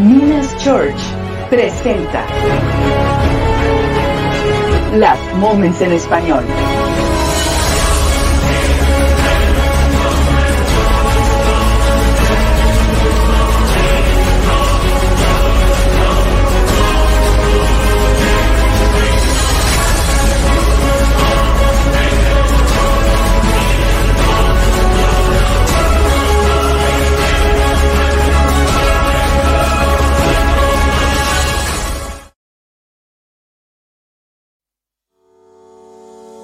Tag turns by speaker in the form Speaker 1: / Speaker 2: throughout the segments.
Speaker 1: Minas Church presenta Las Moments en Español.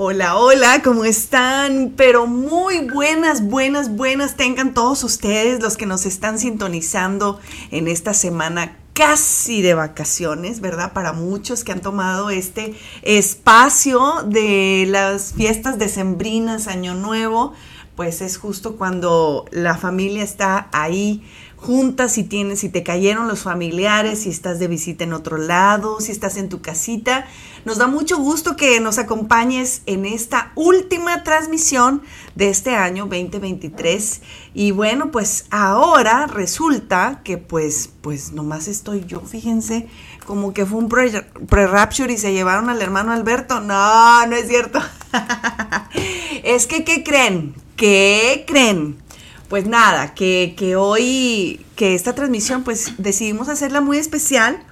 Speaker 2: Hola, hola, ¿cómo están? Pero muy buenas, buenas, buenas tengan todos ustedes los que nos están sintonizando en esta semana casi de vacaciones, ¿verdad? Para muchos que han tomado este espacio de las fiestas decembrinas, Año Nuevo, pues es justo cuando la familia está ahí juntas, si tienes, si te cayeron los familiares, si estás de visita en otro lado, si estás en tu casita. Nos da mucho gusto que nos acompañes en esta última transmisión de este año 2023. Y bueno, pues ahora resulta que pues, pues nomás estoy yo, fíjense, como que fue un pre-rapture y se llevaron al hermano Alberto. No, no es cierto. es que, ¿qué creen? ¿Qué creen? Pues nada, que, que hoy, que esta transmisión, pues decidimos hacerla muy especial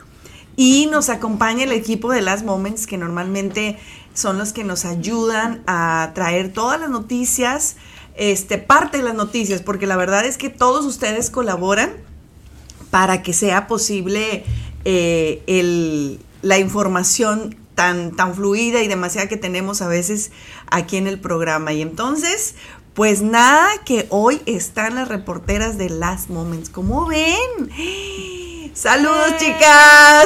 Speaker 2: y nos acompaña el equipo de Last Moments, que normalmente son los que nos ayudan a traer todas las noticias, este, parte de las noticias, porque la verdad es que todos ustedes colaboran para que sea posible eh, el, la información tan, tan fluida y demasiada que tenemos a veces aquí en el programa. Y entonces, pues nada, que hoy están las reporteras de Last Moments. ¿Cómo ven? Saludos, chicas.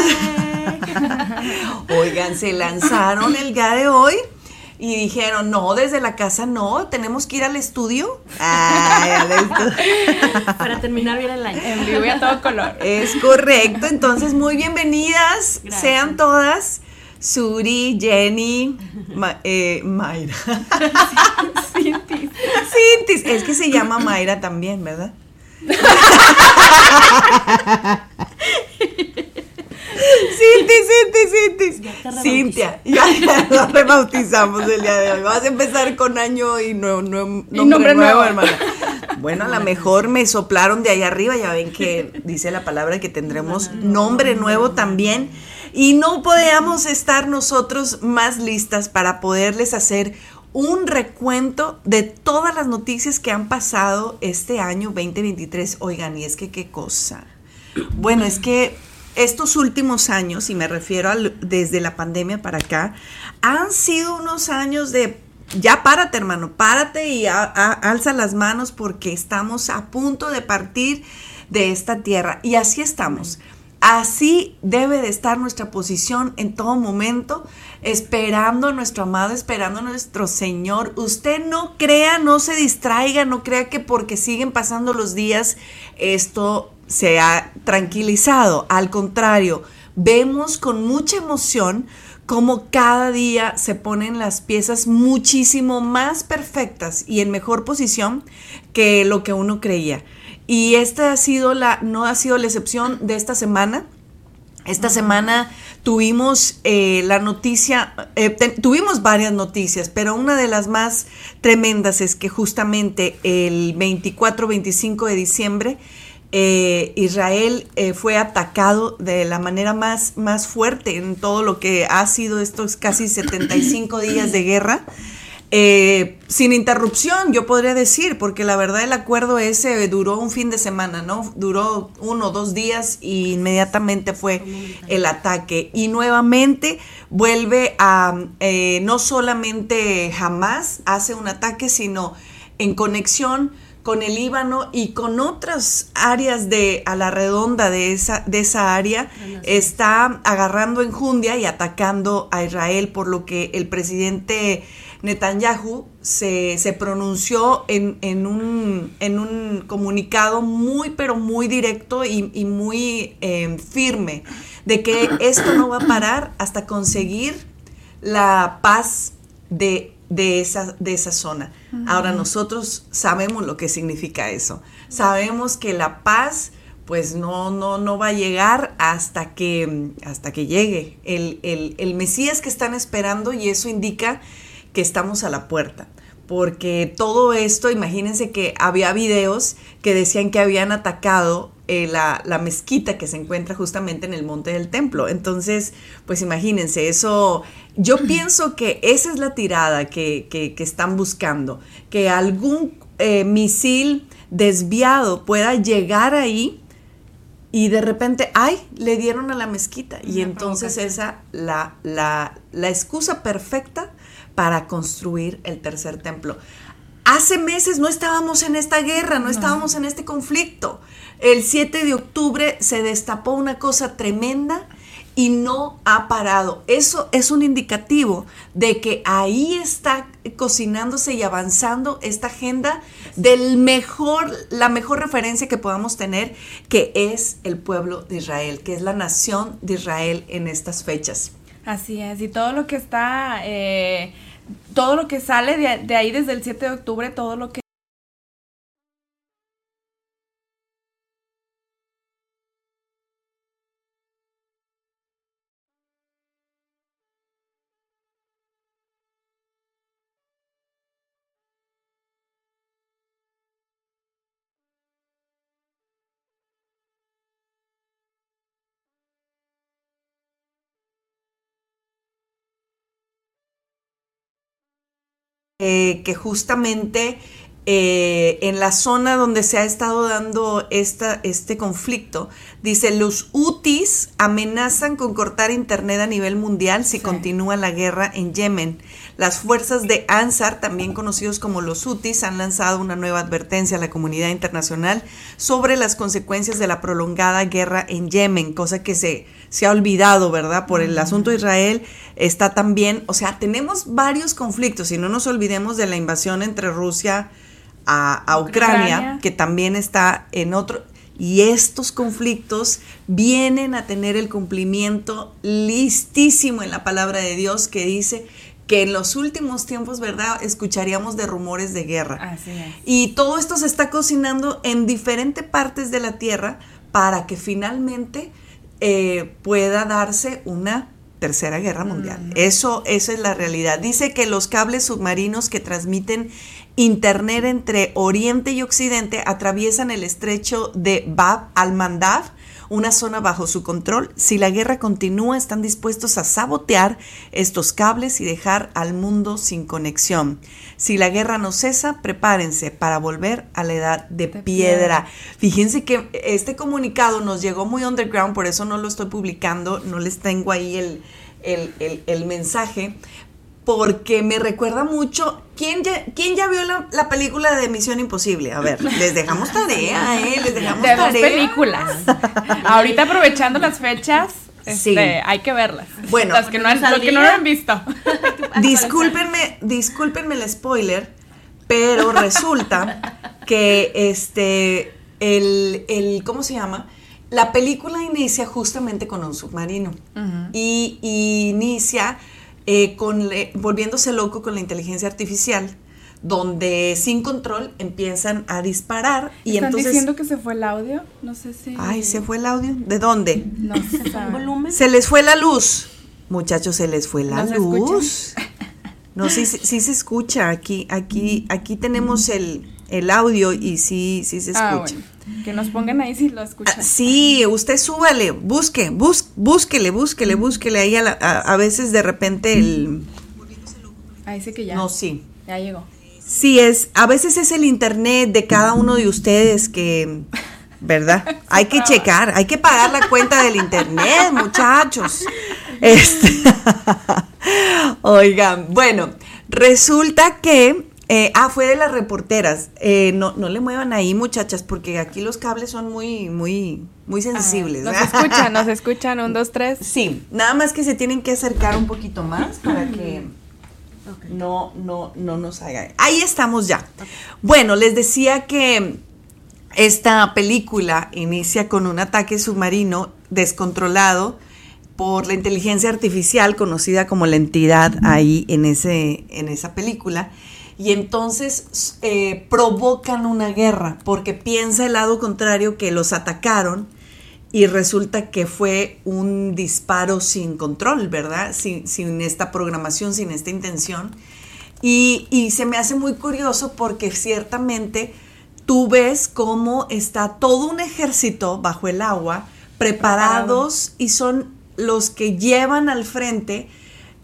Speaker 2: Oigan, se lanzaron el día de hoy y dijeron, no, desde la casa no, tenemos que ir al estudio. Ay, al estudio.
Speaker 3: Para terminar bien el año. En vivo y a todo color.
Speaker 2: Es correcto, entonces muy bienvenidas, sean todas. Suri, Jenny, eh, Mayra.
Speaker 3: Cintis.
Speaker 2: Cintis. Es que se llama Mayra también, ¿verdad? Cintis, Cintis, Cintis. Cintia, ya, lo rebautizamos el día de hoy. Vas a empezar con año y, nuevo, nombre, nombre, nuevo, hermana. Bueno, a lo mejor me soplaron de allá arriba, ya ven que dice la palabra que tendremos nombre nuevo también. Y no podíamos estar nosotros más listas para poderles hacer un recuento de todas las noticias que han pasado este año 2023. Oigan, y es que qué cosa. Bueno, es que estos últimos años, y me refiero desde la pandemia para acá, han sido unos años de ya párate, hermano, párate y alza las manos porque estamos a punto de partir de esta tierra. Y así estamos. Así debe de estar nuestra posición en todo momento, esperando a nuestro amado, esperando a nuestro Señor. Usted no crea, no se distraiga, no crea que porque siguen pasando los días esto se ha tranquilizado. Al contrario, vemos con mucha emoción cómo cada día se ponen las piezas muchísimo más perfectas y en mejor posición que lo que uno creía. Y esta ha sido la, no ha sido la excepción de esta semana. Esta semana tuvimos eh, la noticia, eh, tuvimos varias noticias, pero una de las más tremendas es que justamente el 24-25 de diciembre eh, Israel fue atacado de la manera más, más fuerte en todo lo que ha sido estos casi 75 días de guerra. Eh, sin interrupción, yo podría decir, porque la verdad el acuerdo ese duró un fin de semana, ¿no? Duró uno o dos días y inmediatamente fue el ataque. Y nuevamente vuelve a, eh, no solamente jamás hace un ataque, sino en conexión con el Líbano y con otras áreas de a la redonda de esa, de esa área, está agarrando enjundia y atacando a Israel, por lo que el presidente Netanyahu se, se pronunció en, en, un, en, un, comunicado muy, pero muy directo y, muy em, firme de que esto no va a parar hasta conseguir la paz de, de, esa, de esa zona. Ahora nosotros sabemos lo que significa eso. Sabemos que la paz pues no, no, no va a llegar hasta que, hasta que llegue el, el, el Mesías que están esperando y eso indica que estamos a la puerta. Porque todo esto, imagínense que había videos que decían que habían atacado eh, la, mezquita que se encuentra justamente en el monte del templo. Entonces, pues imagínense, eso, yo pienso que esa es la tirada que, que, están buscando, que algún eh, misil desviado pueda llegar ahí y de repente, ay, le dieron a la mezquita. y entonces esa, la, la, la excusa perfecta para construir el tercer templo. Hace meses no estábamos en esta guerra, no, estábamos en este conflicto. El 7 de octubre se destapó una cosa tremenda y no ha parado. Eso es un indicativo de que ahí está cocinándose y avanzando esta agenda del mejor, la mejor referencia que podamos tener, que es el pueblo de Israel, que es la nación de Israel en estas fechas.
Speaker 3: Así es, y todo lo que está, eh, todo lo que sale de, de ahí desde el 7 de octubre, todo lo que
Speaker 2: Eh, que justamente eh, en la zona donde se ha estado dando esta, este conflicto, dice, los UTIs amenazan con cortar Internet a nivel mundial si continúa la guerra en Yemen. Las fuerzas de Ansar, también conocidos como los UTIs, han lanzado una nueva advertencia a la comunidad internacional sobre las consecuencias de la prolongada guerra en Yemen, cosa que se, se ha olvidado, ¿verdad? Por el asunto de Israel está también, o sea, tenemos varios conflictos y no nos olvidemos de la invasión entre Rusia a, Ucrania, que también está en otro, y estos conflictos vienen a tener el cumplimiento listísimo en la palabra de Dios que dice que en los últimos tiempos, ¿verdad? Escucharíamos de rumores de guerra. Y todo esto se está cocinando en diferentes partes de la tierra para que finalmente eh, pueda darse una Tercera Guerra Mundial. Eso, eso es la realidad. Dice que los cables submarinos que transmiten Internet entre Oriente y Occidente atraviesan el estrecho de Bab al-Mandab, una zona bajo su control. Si la guerra continúa, están dispuestos a sabotear estos cables y dejar al mundo sin conexión. Si la guerra no cesa, prepárense para volver a la edad de,
Speaker 3: De
Speaker 2: piedra.
Speaker 3: piedra.
Speaker 2: Fíjense que este comunicado nos llegó muy underground, por eso no lo estoy publicando, no les tengo ahí el, el, el- el mensaje, porque me recuerda mucho. ¿Quién ya, quién ya vio la, la película de Misión Imposible? A ver, les dejamos tarea, ¿eh? Les dejamos
Speaker 3: De dos
Speaker 2: tarea.
Speaker 3: películas. Ahorita aprovechando las fechas,
Speaker 2: Sí.
Speaker 3: este, hay que verlas.
Speaker 2: Bueno.
Speaker 3: las que no han, los que no lo han visto.
Speaker 2: Discúlpenme, discúlpenme el spoiler, pero resulta que este, el, el, ¿cómo se llama? La película inicia justamente con un submarino y, y inicia eh, con le- volviéndose loco con la inteligencia artificial, donde sin control empiezan a disparar y
Speaker 3: ¿Están
Speaker 2: entonces...
Speaker 3: diciendo que se fue el audio? No sé si.
Speaker 2: Ay, se fue el audio. ¿De dónde?
Speaker 3: No se sabe.
Speaker 4: volumen?
Speaker 2: Se les fue la luz. Muchachos, se les fue la
Speaker 3: ¿No se
Speaker 2: luz. No, sí, sí, sí se escucha. Aquí, aquí, aquí tenemos el, el audio y sí, sí se escucha.
Speaker 3: Ah, bueno. Que nos pongan ahí si lo escuchan.
Speaker 2: Ah, sí, usted súbale, busque, bus, búsquele, búsquele, búsquele ahí a, la- a- a veces de repente el
Speaker 3: Ahí sí que ya.
Speaker 2: no sí.
Speaker 3: Ya llegó.
Speaker 2: Sí es, a veces es el internet de cada uno de ustedes que ¿verdad? Hay que checar, hay que pagar la cuenta del internet, muchachos. Este, Oigan, bueno, resulta que, eh, ah, fue de las reporteras. Eh, no, no le muevan ahí, muchachas, porque aquí los cables son muy, muy, muy sensibles.
Speaker 3: Nos
Speaker 2: ¿verdad?
Speaker 3: escuchan, nos escuchan. Un, dos, tres.
Speaker 2: Sí, nada más que se tienen que acercar un poquito más para que no, no, no nos haga. Ahí estamos ya. Bueno, les decía que esta película inicia con un ataque submarino descontrolado por la inteligencia artificial conocida como la entidad ahí en, ese, en esa película. Y entonces eh, provocan una guerra porque piensa el lado contrario que los atacaron y resulta que fue un disparo sin control, ¿verdad? Sin, sin esta programación, sin esta intención. Y, y se me hace muy curioso porque ciertamente tú ves cómo está todo un ejército bajo el agua, preparados y son los que llevan al frente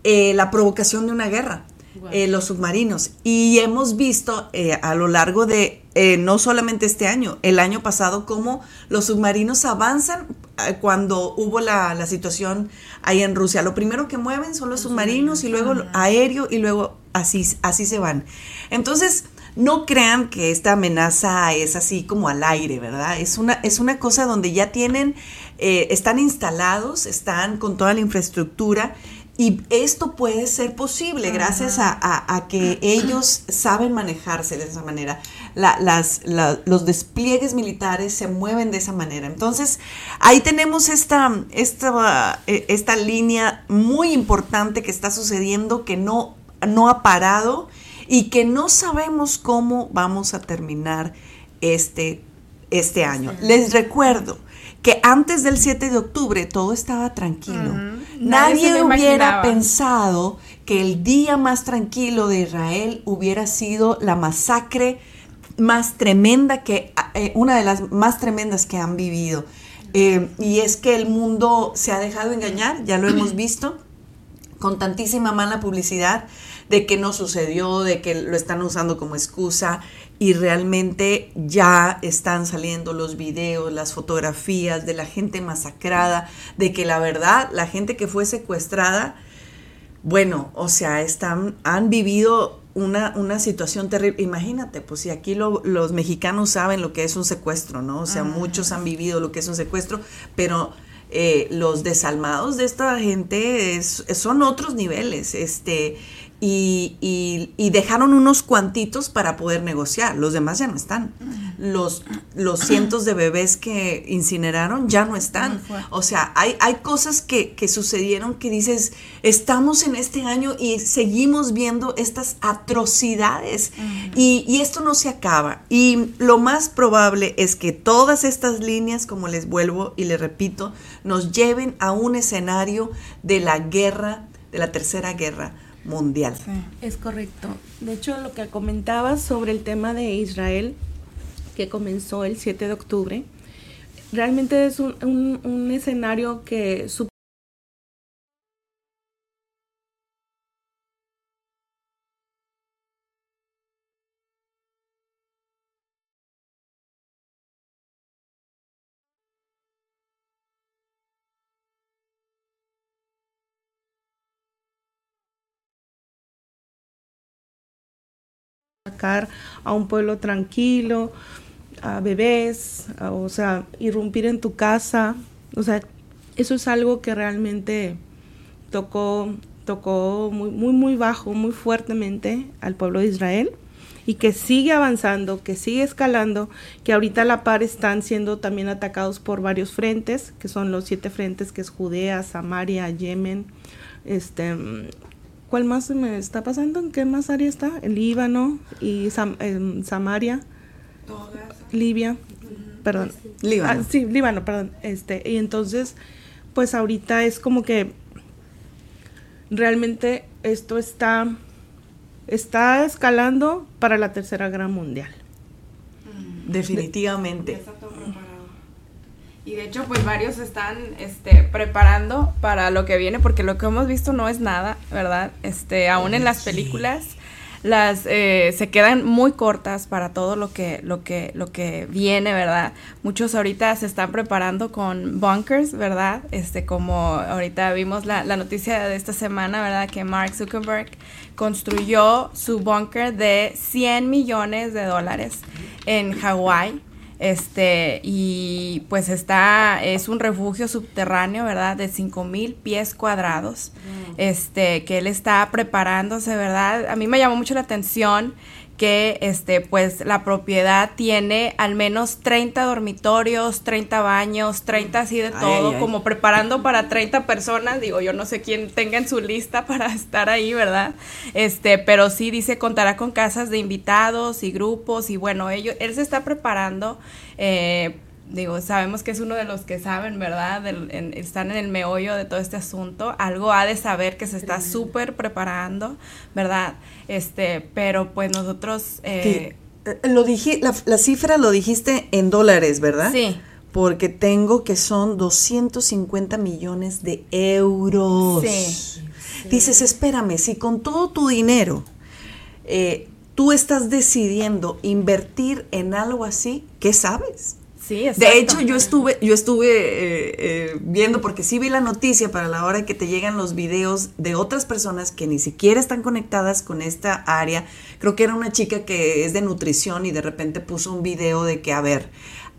Speaker 2: eh, la provocación de una guerra, eh, los submarinos. Y hemos visto eh, a lo largo de, eh, no solamente este año, el año pasado, cómo los submarinos avanzan eh, cuando hubo la, la situación ahí en Rusia. Lo primero que mueven son los submarinos y luego aéreo y luego así, así se van. Entonces, no crean que esta amenaza es así como al aire, ¿verdad? Es una, es una cosa donde ya tienen, eh, están instalados, están con toda la infraestructura y esto puede ser posible gracias a, a- a que ellos saben manejarse de esa manera. La- las, la- los despliegues militares se mueven de esa manera. Entonces, ahí tenemos esta, esta, eh, esta línea muy importante que está sucediendo que no, no ha parado y que no sabemos cómo vamos a terminar este, este año. Les recuerdo que antes del 7 de octubre todo estaba tranquilo.
Speaker 3: Nadie
Speaker 2: hubiera pensado que el día más tranquilo de Israel hubiera sido la masacre más tremenda que, eh, una de las más tremendas que han vivido. Eh, y es que el mundo se ha dejado engañar, ya lo hemos visto con tantísima mala publicidad de que no sucedió, de que lo están usando como excusa y realmente ya están saliendo los videos, las fotografías de la gente masacrada, de que la verdad, la gente que fue secuestrada, bueno, o sea, están, han vivido una, una situación terrible. Imagínate, pues si aquí lo- los mexicanos saben lo que es un secuestro, ¿no? O sea, muchos han vivido lo que es un secuestro, pero eh, los desalmados de esta gente es- son otros niveles. Este, y, y- y dejaron unos cuantitos para poder negociar. Los demás ya no están. Los, los cientos de bebés que incineraron ya no están. O sea, hay, hay cosas que, que sucedieron que dices, estamos en este año y seguimos viendo estas atrocidades y, y esto no se acaba. Y lo más probable es que todas estas líneas, como les vuelvo y les repito, nos lleven a un escenario de la guerra, de la tercera guerra mundial.
Speaker 4: Es correcto. De hecho, lo que comentabas sobre el tema de Israel, que comenzó el 7 de octubre, realmente es un, un- un escenario que atacar a un pueblo tranquilo, a bebés, o sea, irrumpir en tu casa. O sea, eso es algo que realmente tocó, tocó muy, muy, muy bajo, muy fuertemente al pueblo de Israel y que sigue avanzando, que sigue escalando, que ahorita a la par están siendo también atacados por varios frentes, que son los siete frentes, que es Judea, Samaria, Yemen, este, ¿cuál más se me está pasando? ¿En qué más área está? El Líbano y Sam- em, Samaria, Libia, perdón.
Speaker 2: Líbano.
Speaker 4: Ah, sí, Líbano, perdón. Este, y entonces, pues ahorita es como que realmente esto está está escalando para la Tercera Guerra Mundial.
Speaker 2: Definitivamente.
Speaker 3: Ya está todo preparado. Y de hecho, pues varios están este, preparando para lo que viene, porque lo que hemos visto no es nada, ¿verdad? Este, aún en las películas, las eh, se quedan muy cortas para todo lo que, lo que, lo que viene, ¿verdad? Muchos ahorita se están preparando con bunkers, ¿verdad? Este, como ahorita vimos la, la noticia de esta semana, ¿verdad? Que Mark Zuckerberg construyó su bunker de 100 millones de dólares en Hawái. Este, y pues está, es un refugio subterráneo, ¿verdad? De 5 mil pies cuadrados. Este, que él está preparándose, ¿verdad? A mí me llamó mucho la atención que este pues la propiedad tiene al menos 30 dormitorios, 30 baños, 30 así de todo,
Speaker 2: ay, ay.
Speaker 3: como preparando para 30 personas, digo, yo no sé quién tenga en su lista para estar ahí, ¿verdad? Este, pero sí dice contará con casas de invitados y grupos y bueno, ellos él se está preparando eh, Digo, sabemos que es uno de los que saben, ¿verdad? Del- en- están en el meollo de todo este asunto. Algo ha de saber que se está súper preparando, ¿verdad? Este, pero pues nosotros... eh,
Speaker 2: eh, lo dije, la, la cifra lo dijiste en dólares, ¿verdad?
Speaker 3: Sí.
Speaker 2: Porque tengo que son 250 millones de euros.
Speaker 3: Sí.
Speaker 2: Dices, espérame, si con todo tu dinero eh, tú estás decidiendo invertir en algo así, ¿qué sabes?
Speaker 3: Sí,
Speaker 2: De hecho, yo estuve, yo estuve eh, eh, viendo, porque sí vi la noticia para la hora que te llegan los videos de otras personas que ni siquiera están conectadas con esta área. Creo que era una chica que es de nutrición y de repente puso un video de que, a ver,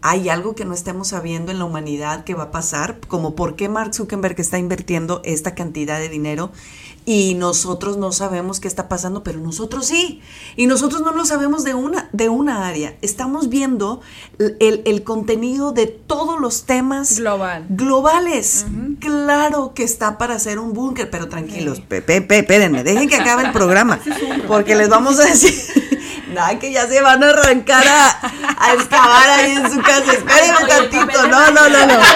Speaker 2: hay algo que no estemos sabiendo en la humanidad que va a pasar, como por qué Mark Zuckerberg está invirtiendo esta cantidad de dinero y nosotros no sabemos qué está pasando, pero nosotros sí. Y nosotros no lo sabemos de una, de una área. Estamos viendo el, el contenido de todos los temas
Speaker 3: Global.
Speaker 2: globales. Claro que está para hacer un búnker, pero tranquilos, espérenme, dejen que acabe el programa, porque les vamos a decir, nada, que ya se van a arrancar a, a excavar ahí en su casa, espérenme tantito, no, no, no, no.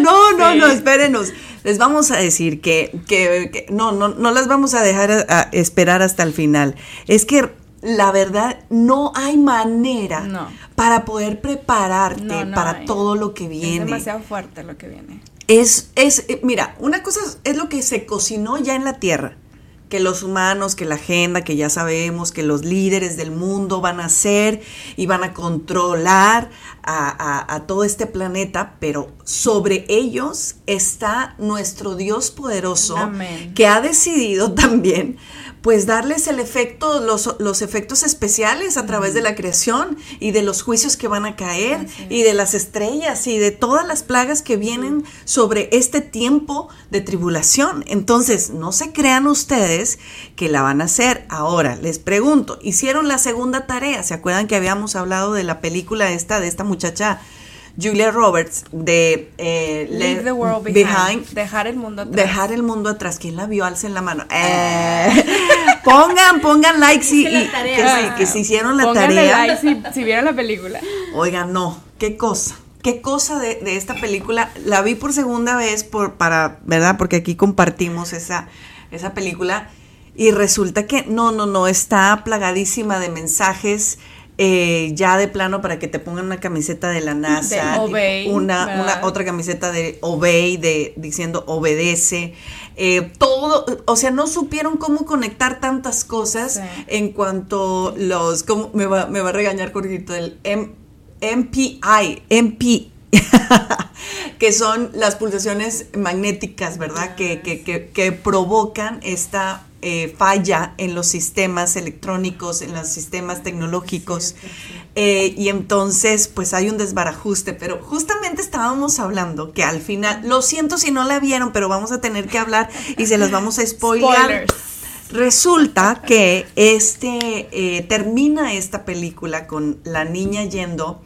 Speaker 2: No, no, no, espérenos. Les vamos a decir que, que- que no, no, no las vamos a dejar a- a esperar hasta el final. Es que la verdad no hay manera
Speaker 3: No.
Speaker 2: para poder prepararte
Speaker 3: No, no
Speaker 2: para
Speaker 3: hay.
Speaker 2: todo lo que
Speaker 3: Es
Speaker 2: viene.
Speaker 3: demasiado fuerte lo que viene.
Speaker 2: Es, es, eh, mira, una cosa es- es lo que se cocinó ya en la tierra, que los humanos, que la agenda, que ya sabemos, que los líderes del mundo van a hacer y van a controlar a, a- a todo este planeta, pero sobre ellos está nuestro Dios poderoso
Speaker 3: Amén.
Speaker 2: que ha decidido también pues darles el efecto, los, los efectos especiales a través de la creación y de los juicios que van a caer y de las estrellas y de todas las plagas que vienen sobre este tiempo de tribulación. Entonces, no se crean ustedes que la van a hacer. Ahora, les pregunto, ¿hicieron la segunda tarea? ¿Se acuerdan que habíamos hablado de la película esta, de esta muchacha? Julia Roberts de eh,
Speaker 3: Leave
Speaker 2: Le-
Speaker 3: the world behind. Dejar el mundo atrás.
Speaker 2: Dejar el mundo atrás. ¿Quién la vio? Alcen la mano. Eh, pongan, pongan y
Speaker 5: tarea.
Speaker 2: que, sí, que se hicieron la
Speaker 3: Pónganle
Speaker 2: tarea.
Speaker 3: like si, si vieron la película.
Speaker 2: Oigan, no, qué cosa. Qué cosa de, de esta película. La vi por segunda vez por, para, ¿verdad? Porque aquí compartimos esa, esa película. Y resulta que no, no, no, está plagadísima de mensajes. Eh, ya de plano para que te pongan una camiseta de la NASA,
Speaker 3: De Obey,
Speaker 2: una, otra camiseta de Obey, de diciendo obedece, eh, todo, o sea, no supieron cómo conectar tantas cosas
Speaker 3: Sí.
Speaker 2: en cuanto los, ¿cómo me va, me va a regañar Jorgito? El M- MPI, MP, que son las pulsaciones magnéticas, ¿verdad? que, que, que, que provocan esta eh, falla en los sistemas electrónicos, en los sistemas tecnológicos. Eh, y entonces, pues hay un desbarajuste, pero justamente estábamos hablando que al final, lo siento si no la vieron, pero vamos a tener que hablar y se las vamos a spoilear.
Speaker 3: Spoilers.
Speaker 2: Resulta que este eh, termina esta película con la niña yendo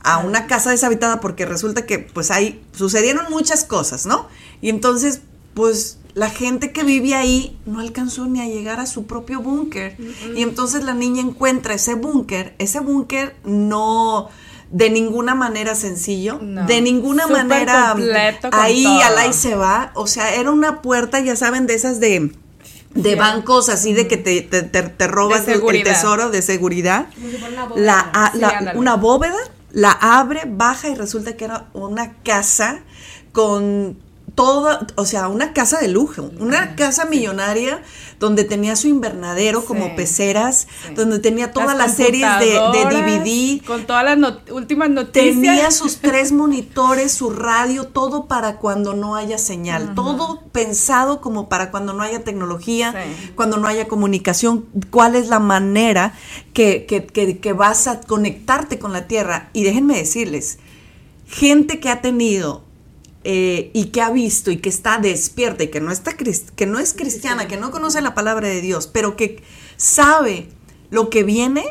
Speaker 2: a una casa deshabitada porque resulta que pues ahí sucedieron muchas cosas, ¿no? Y entonces pues la gente que vivía ahí no alcanzó ni a llegar a su propio búnker. Y entonces la niña encuentra ese búnker, ese búnker no de ninguna manera sencillo,
Speaker 3: No.
Speaker 2: de ninguna
Speaker 3: Súper
Speaker 2: manera ahí al ahí se va, o sea, era una puerta, ya saben, de esas de de bancos así de que te, te, te- te robas el- tesoro de seguridad.
Speaker 5: Una bóveda.
Speaker 2: La, a-
Speaker 3: Sí,
Speaker 2: la- una bóveda, la abre, baja y resulta que era una casa con toda, o sea, una casa de lujo, una casa millonaria donde tenía su invernadero como peceras,
Speaker 3: Sí.
Speaker 2: donde tenía todas las,
Speaker 3: Las
Speaker 2: series de, DVD,
Speaker 3: Con todas las not- últimas noticias.
Speaker 2: Tenía sus tres monitores, su radio, todo para cuando no haya señal, todo pensado como para cuando no haya tecnología,
Speaker 3: Sí.
Speaker 2: cuando no haya comunicación, cuál es la manera que, que- que- que vas a conectarte con la Tierra. Y déjenme decirles, gente que ha tenido eh, y que ha visto y que está despierta y que no, está, que no es cristiana, que no conoce la palabra de Dios, pero que sabe lo que viene,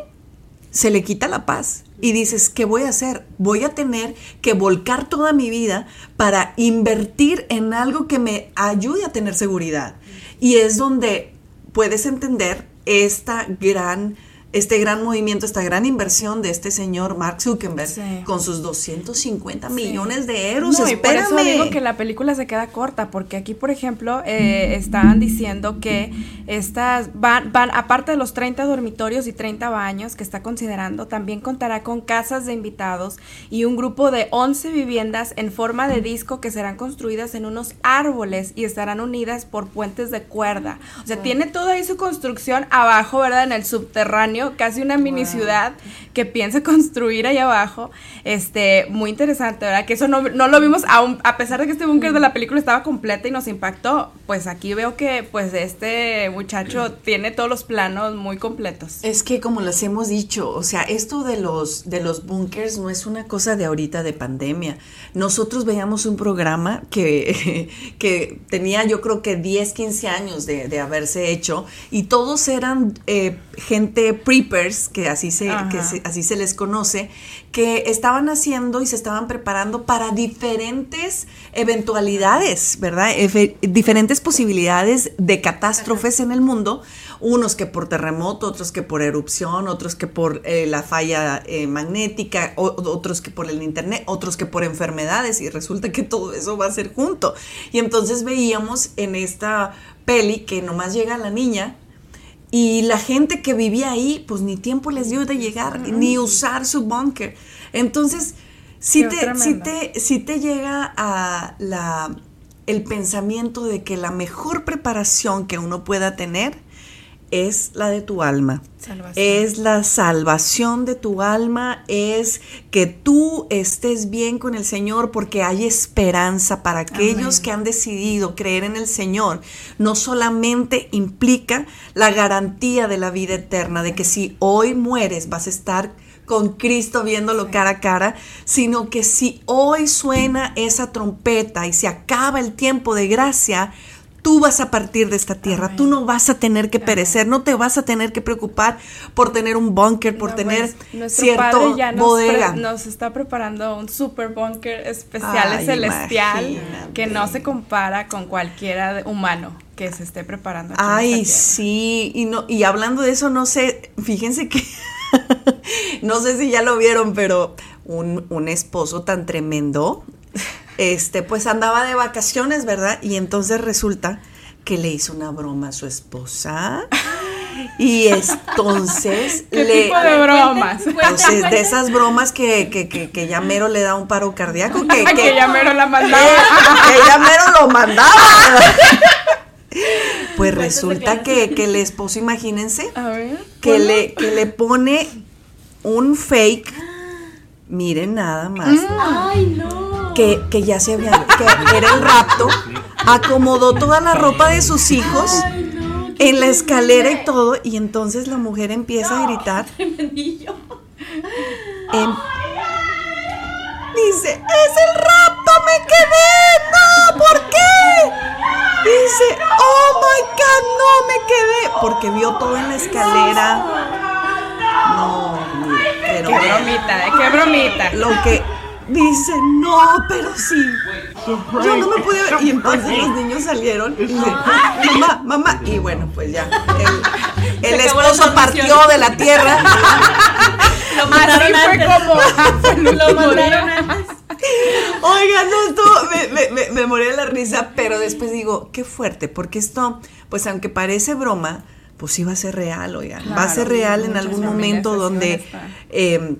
Speaker 2: se le quita la paz y dices, ¿qué voy a hacer? Voy a tener que volcar toda mi vida para invertir en algo que me ayude a tener seguridad. Y es donde puedes entender esta gran, este gran movimiento, esta gran inversión de este señor Mark Zuckerberg
Speaker 3: Sí.
Speaker 2: con sus 250 millones de euros.
Speaker 3: No, y por eso
Speaker 2: Espérame.
Speaker 3: digo que la película se queda corta, porque aquí, por ejemplo, eh, estaban diciendo que estas van, van, aparte de los 30 dormitorios y 30 baños que está considerando, también contará con casas de invitados y un grupo de 11 viviendas en forma de disco que serán construidas en unos árboles y estarán unidas por puentes de cuerda. O sea, tiene toda ahí su construcción abajo, ¿verdad? En el subterráneo, casi una mini ciudad que piensa construir ahí abajo. Este, muy interesante, ¿verdad? Que eso no, no lo vimos, aún, a pesar de que este búnker de la película estaba completa y nos impactó, pues aquí veo que pues este muchacho tiene todos los planos muy completos.
Speaker 2: Es que como les hemos dicho, o sea, esto de los de los bunkers no es una cosa de ahorita de pandemia. Nosotros veíamos un programa que, que tenía yo creo que 10, 15 años de, de haberse hecho y todos eran eh, gente preppers, que así se, que se- así se les conoce, que estaban haciendo y se estaban preparando para diferentes eventualidades, ¿verdad? Efe- diferentes posibilidades de catástrofes en el mundo, unos que por terremoto, otros que por erupción, otros que por eh, la falla eh, magnética, o- otros que por el internet, otros que por enfermedades, y resulta que todo eso va a ser junto. Y entonces veíamos en esta peli que nomás llega la niña y la gente que vivía ahí, pues ni tiempo les dio de llegar, ni usar su bunker. Entonces,
Speaker 3: Qué
Speaker 2: te, sí te, sí te llega a la, el pensamiento de que la mejor preparación que uno pueda tener es la de tu alma.
Speaker 3: Salvación.
Speaker 2: Es la salvación de tu alma, es que tú estés bien con el Señor porque hay esperanza para aquellos que han decidido creer en el Señor. No solamente implica la garantía de la vida eterna, de que si hoy mueres vas a estar con Cristo viéndolo cara a cara, sino que si hoy suena esa trompeta y se acaba el tiempo de gracia, tú vas a partir de esta tierra,
Speaker 3: Amén.
Speaker 2: tú no vas a tener que perecer, no te vas a tener que preocupar por tener un búnker, por
Speaker 3: No,
Speaker 2: tener
Speaker 3: pues,
Speaker 2: cierto
Speaker 3: padre ya nos,
Speaker 2: bodega.
Speaker 3: nos está preparando un super búnker especial
Speaker 2: Ay,
Speaker 3: celestial
Speaker 2: imagínate.
Speaker 3: que no se compara con cualquiera de- humano que se esté preparando. aquí
Speaker 2: Ay, sí, y no y hablando de eso no sé, fíjense que no sé si ya lo vieron, pero un, un esposo tan tremendo este pues andaba de vacaciones, ¿verdad? Y entonces resulta que le hizo una broma a su esposa. Y entonces
Speaker 3: ¿Qué
Speaker 2: le
Speaker 3: tipo de bromas?
Speaker 2: pues, es de esas bromas que, que, que, que ya mero le da un paro cardíaco que,
Speaker 3: Ay, que ya mero la mandaba.
Speaker 2: que ella mero lo mandaba. Pues resulta que, que el esposo, imagínense, que le, que le pone un fake. Miren nada más.
Speaker 5: Ay, no.
Speaker 2: Que, que ya se había, que era el rapto. Acomodó toda la ropa de sus hijos en la escalera y todo. Y entonces la mujer empieza a gritar. Em- dice, es el rapto, me quedé, no, ¿por qué? Dice, oh my God, no me quedé, porque vio todo en la escalera. No, pero
Speaker 3: Qué bromita, ¿eh? Qué bromita.
Speaker 2: lo que dice, no, pero sí. Yo no me pude ver. Y entonces los niños salieron y dice, mamá, mamá. Y bueno, pues ya. El, esposo partió de la tierra.
Speaker 5: Lo mandaron
Speaker 3: fue
Speaker 5: antes.
Speaker 3: como.
Speaker 5: Lo mandaron antes.
Speaker 2: Oigan, no, estuvo- me, me, me, me morí de la risa, pero después digo, qué fuerte, porque esto, pues aunque parece broma, pues sí va a ser real, oigan, va a
Speaker 3: Claro,
Speaker 2: ser real en algún momento donde eh,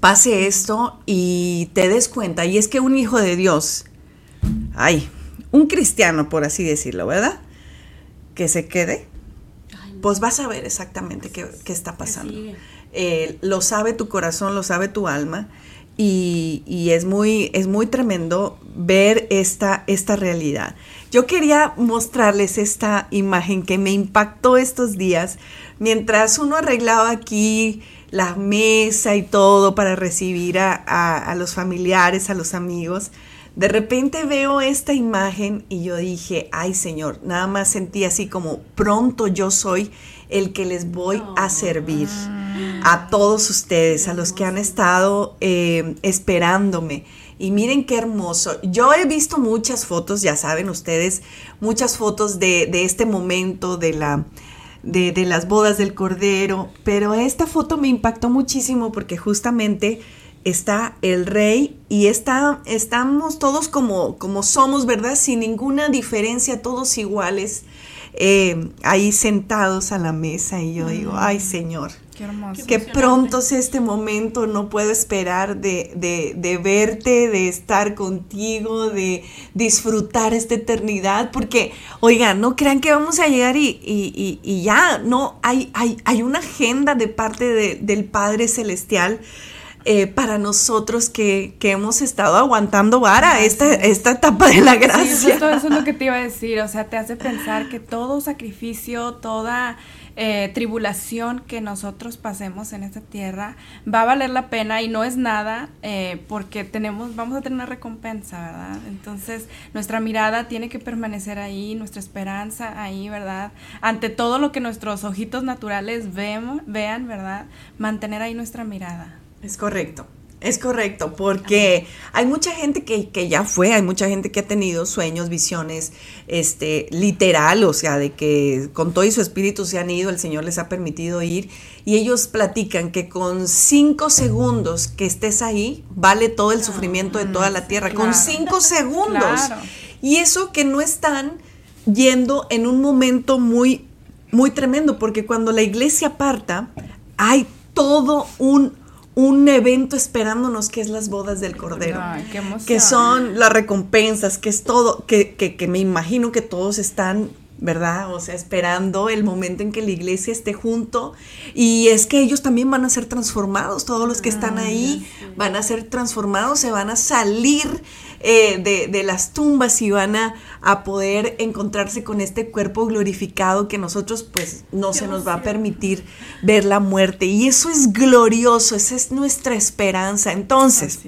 Speaker 2: pase esto y te des cuenta, y es que un hijo de Dios, ay, un cristiano, por así decirlo, ¿verdad? Que se quede, pues vas a ver exactamente qué, qué está pasando. Eh, lo sabe tu corazón, lo sabe tu alma. Y, y es muy, es muy tremendo ver esta, esta realidad. Yo quería mostrarles esta imagen que me impactó estos días mientras uno arreglaba aquí la mesa y todo para recibir a, a- a los familiares, a los amigos. De repente veo esta imagen y yo dije, ay Señor, nada más sentí así como pronto yo soy el que les voy a servir a todos ustedes, a los que han estado eh, esperándome. Y miren qué hermoso. Yo he visto muchas fotos, ya saben ustedes, muchas fotos de, de este momento, de la, de, de las bodas del Cordero, pero esta foto me impactó muchísimo porque justamente está el rey y está, estamos todos como, como somos, ¿verdad? Sin ninguna diferencia, todos iguales, eh, ahí sentados a la mesa y yo digo, ay Señor,
Speaker 3: Qué hermoso.
Speaker 2: que pronto sea este momento, no puedo esperar de, de- de verte, de estar contigo, de disfrutar esta eternidad, porque, oigan, no crean que vamos a llegar y, y- y- y ya, no, hay, hay, hay una agenda de parte de- del Padre Celestial. eh, para nosotros que, que hemos estado aguantando vara esta, esta etapa de la
Speaker 3: Sí,
Speaker 2: gracia.
Speaker 3: justo eso es lo que te iba a decir, o sea, te hace pensar que todo sacrificio, toda eh, tribulación que nosotros pasemos en esta tierra va a valer la pena y no es nada eh, porque tenemos, vamos a tener una recompensa, ¿verdad? Entonces nuestra mirada tiene que permanecer ahí, nuestra esperanza ahí, ¿verdad? Ante todo lo que nuestros ojitos naturales vemos, vean, ¿verdad? Mantener ahí nuestra mirada.
Speaker 2: Es correcto, es correcto, porque hay mucha gente que, que ya fue, hay mucha gente que ha tenido sueños, visiones, este, literal, o sea, de que con todo y su espíritu se han ido, el Señor les ha permitido ir, y ellos platican que con cinco segundos que estés ahí, vale todo el sufrimiento de toda la tierra, con cinco segundos.
Speaker 3: Claro.
Speaker 2: Y eso que no están yendo en un momento muy, muy tremendo, porque cuando la iglesia aparta, hay todo un, un evento esperándonos que es las bodas del Cordero.
Speaker 3: Ay, qué emoción.
Speaker 2: que son las recompensas, que es todo, que, que, que me imagino que todos están ¿verdad? O sea, esperando el momento en que la iglesia esté junto. Y es que ellos también van a ser transformados, todos los que están ahí van a ser transformados, se van a salir eh, de, de las tumbas y van a, a poder encontrarse con este cuerpo glorificado que nosotros pues no se nos va a permitir ver la muerte. Y eso es glorioso, esa es nuestra esperanza. Entonces,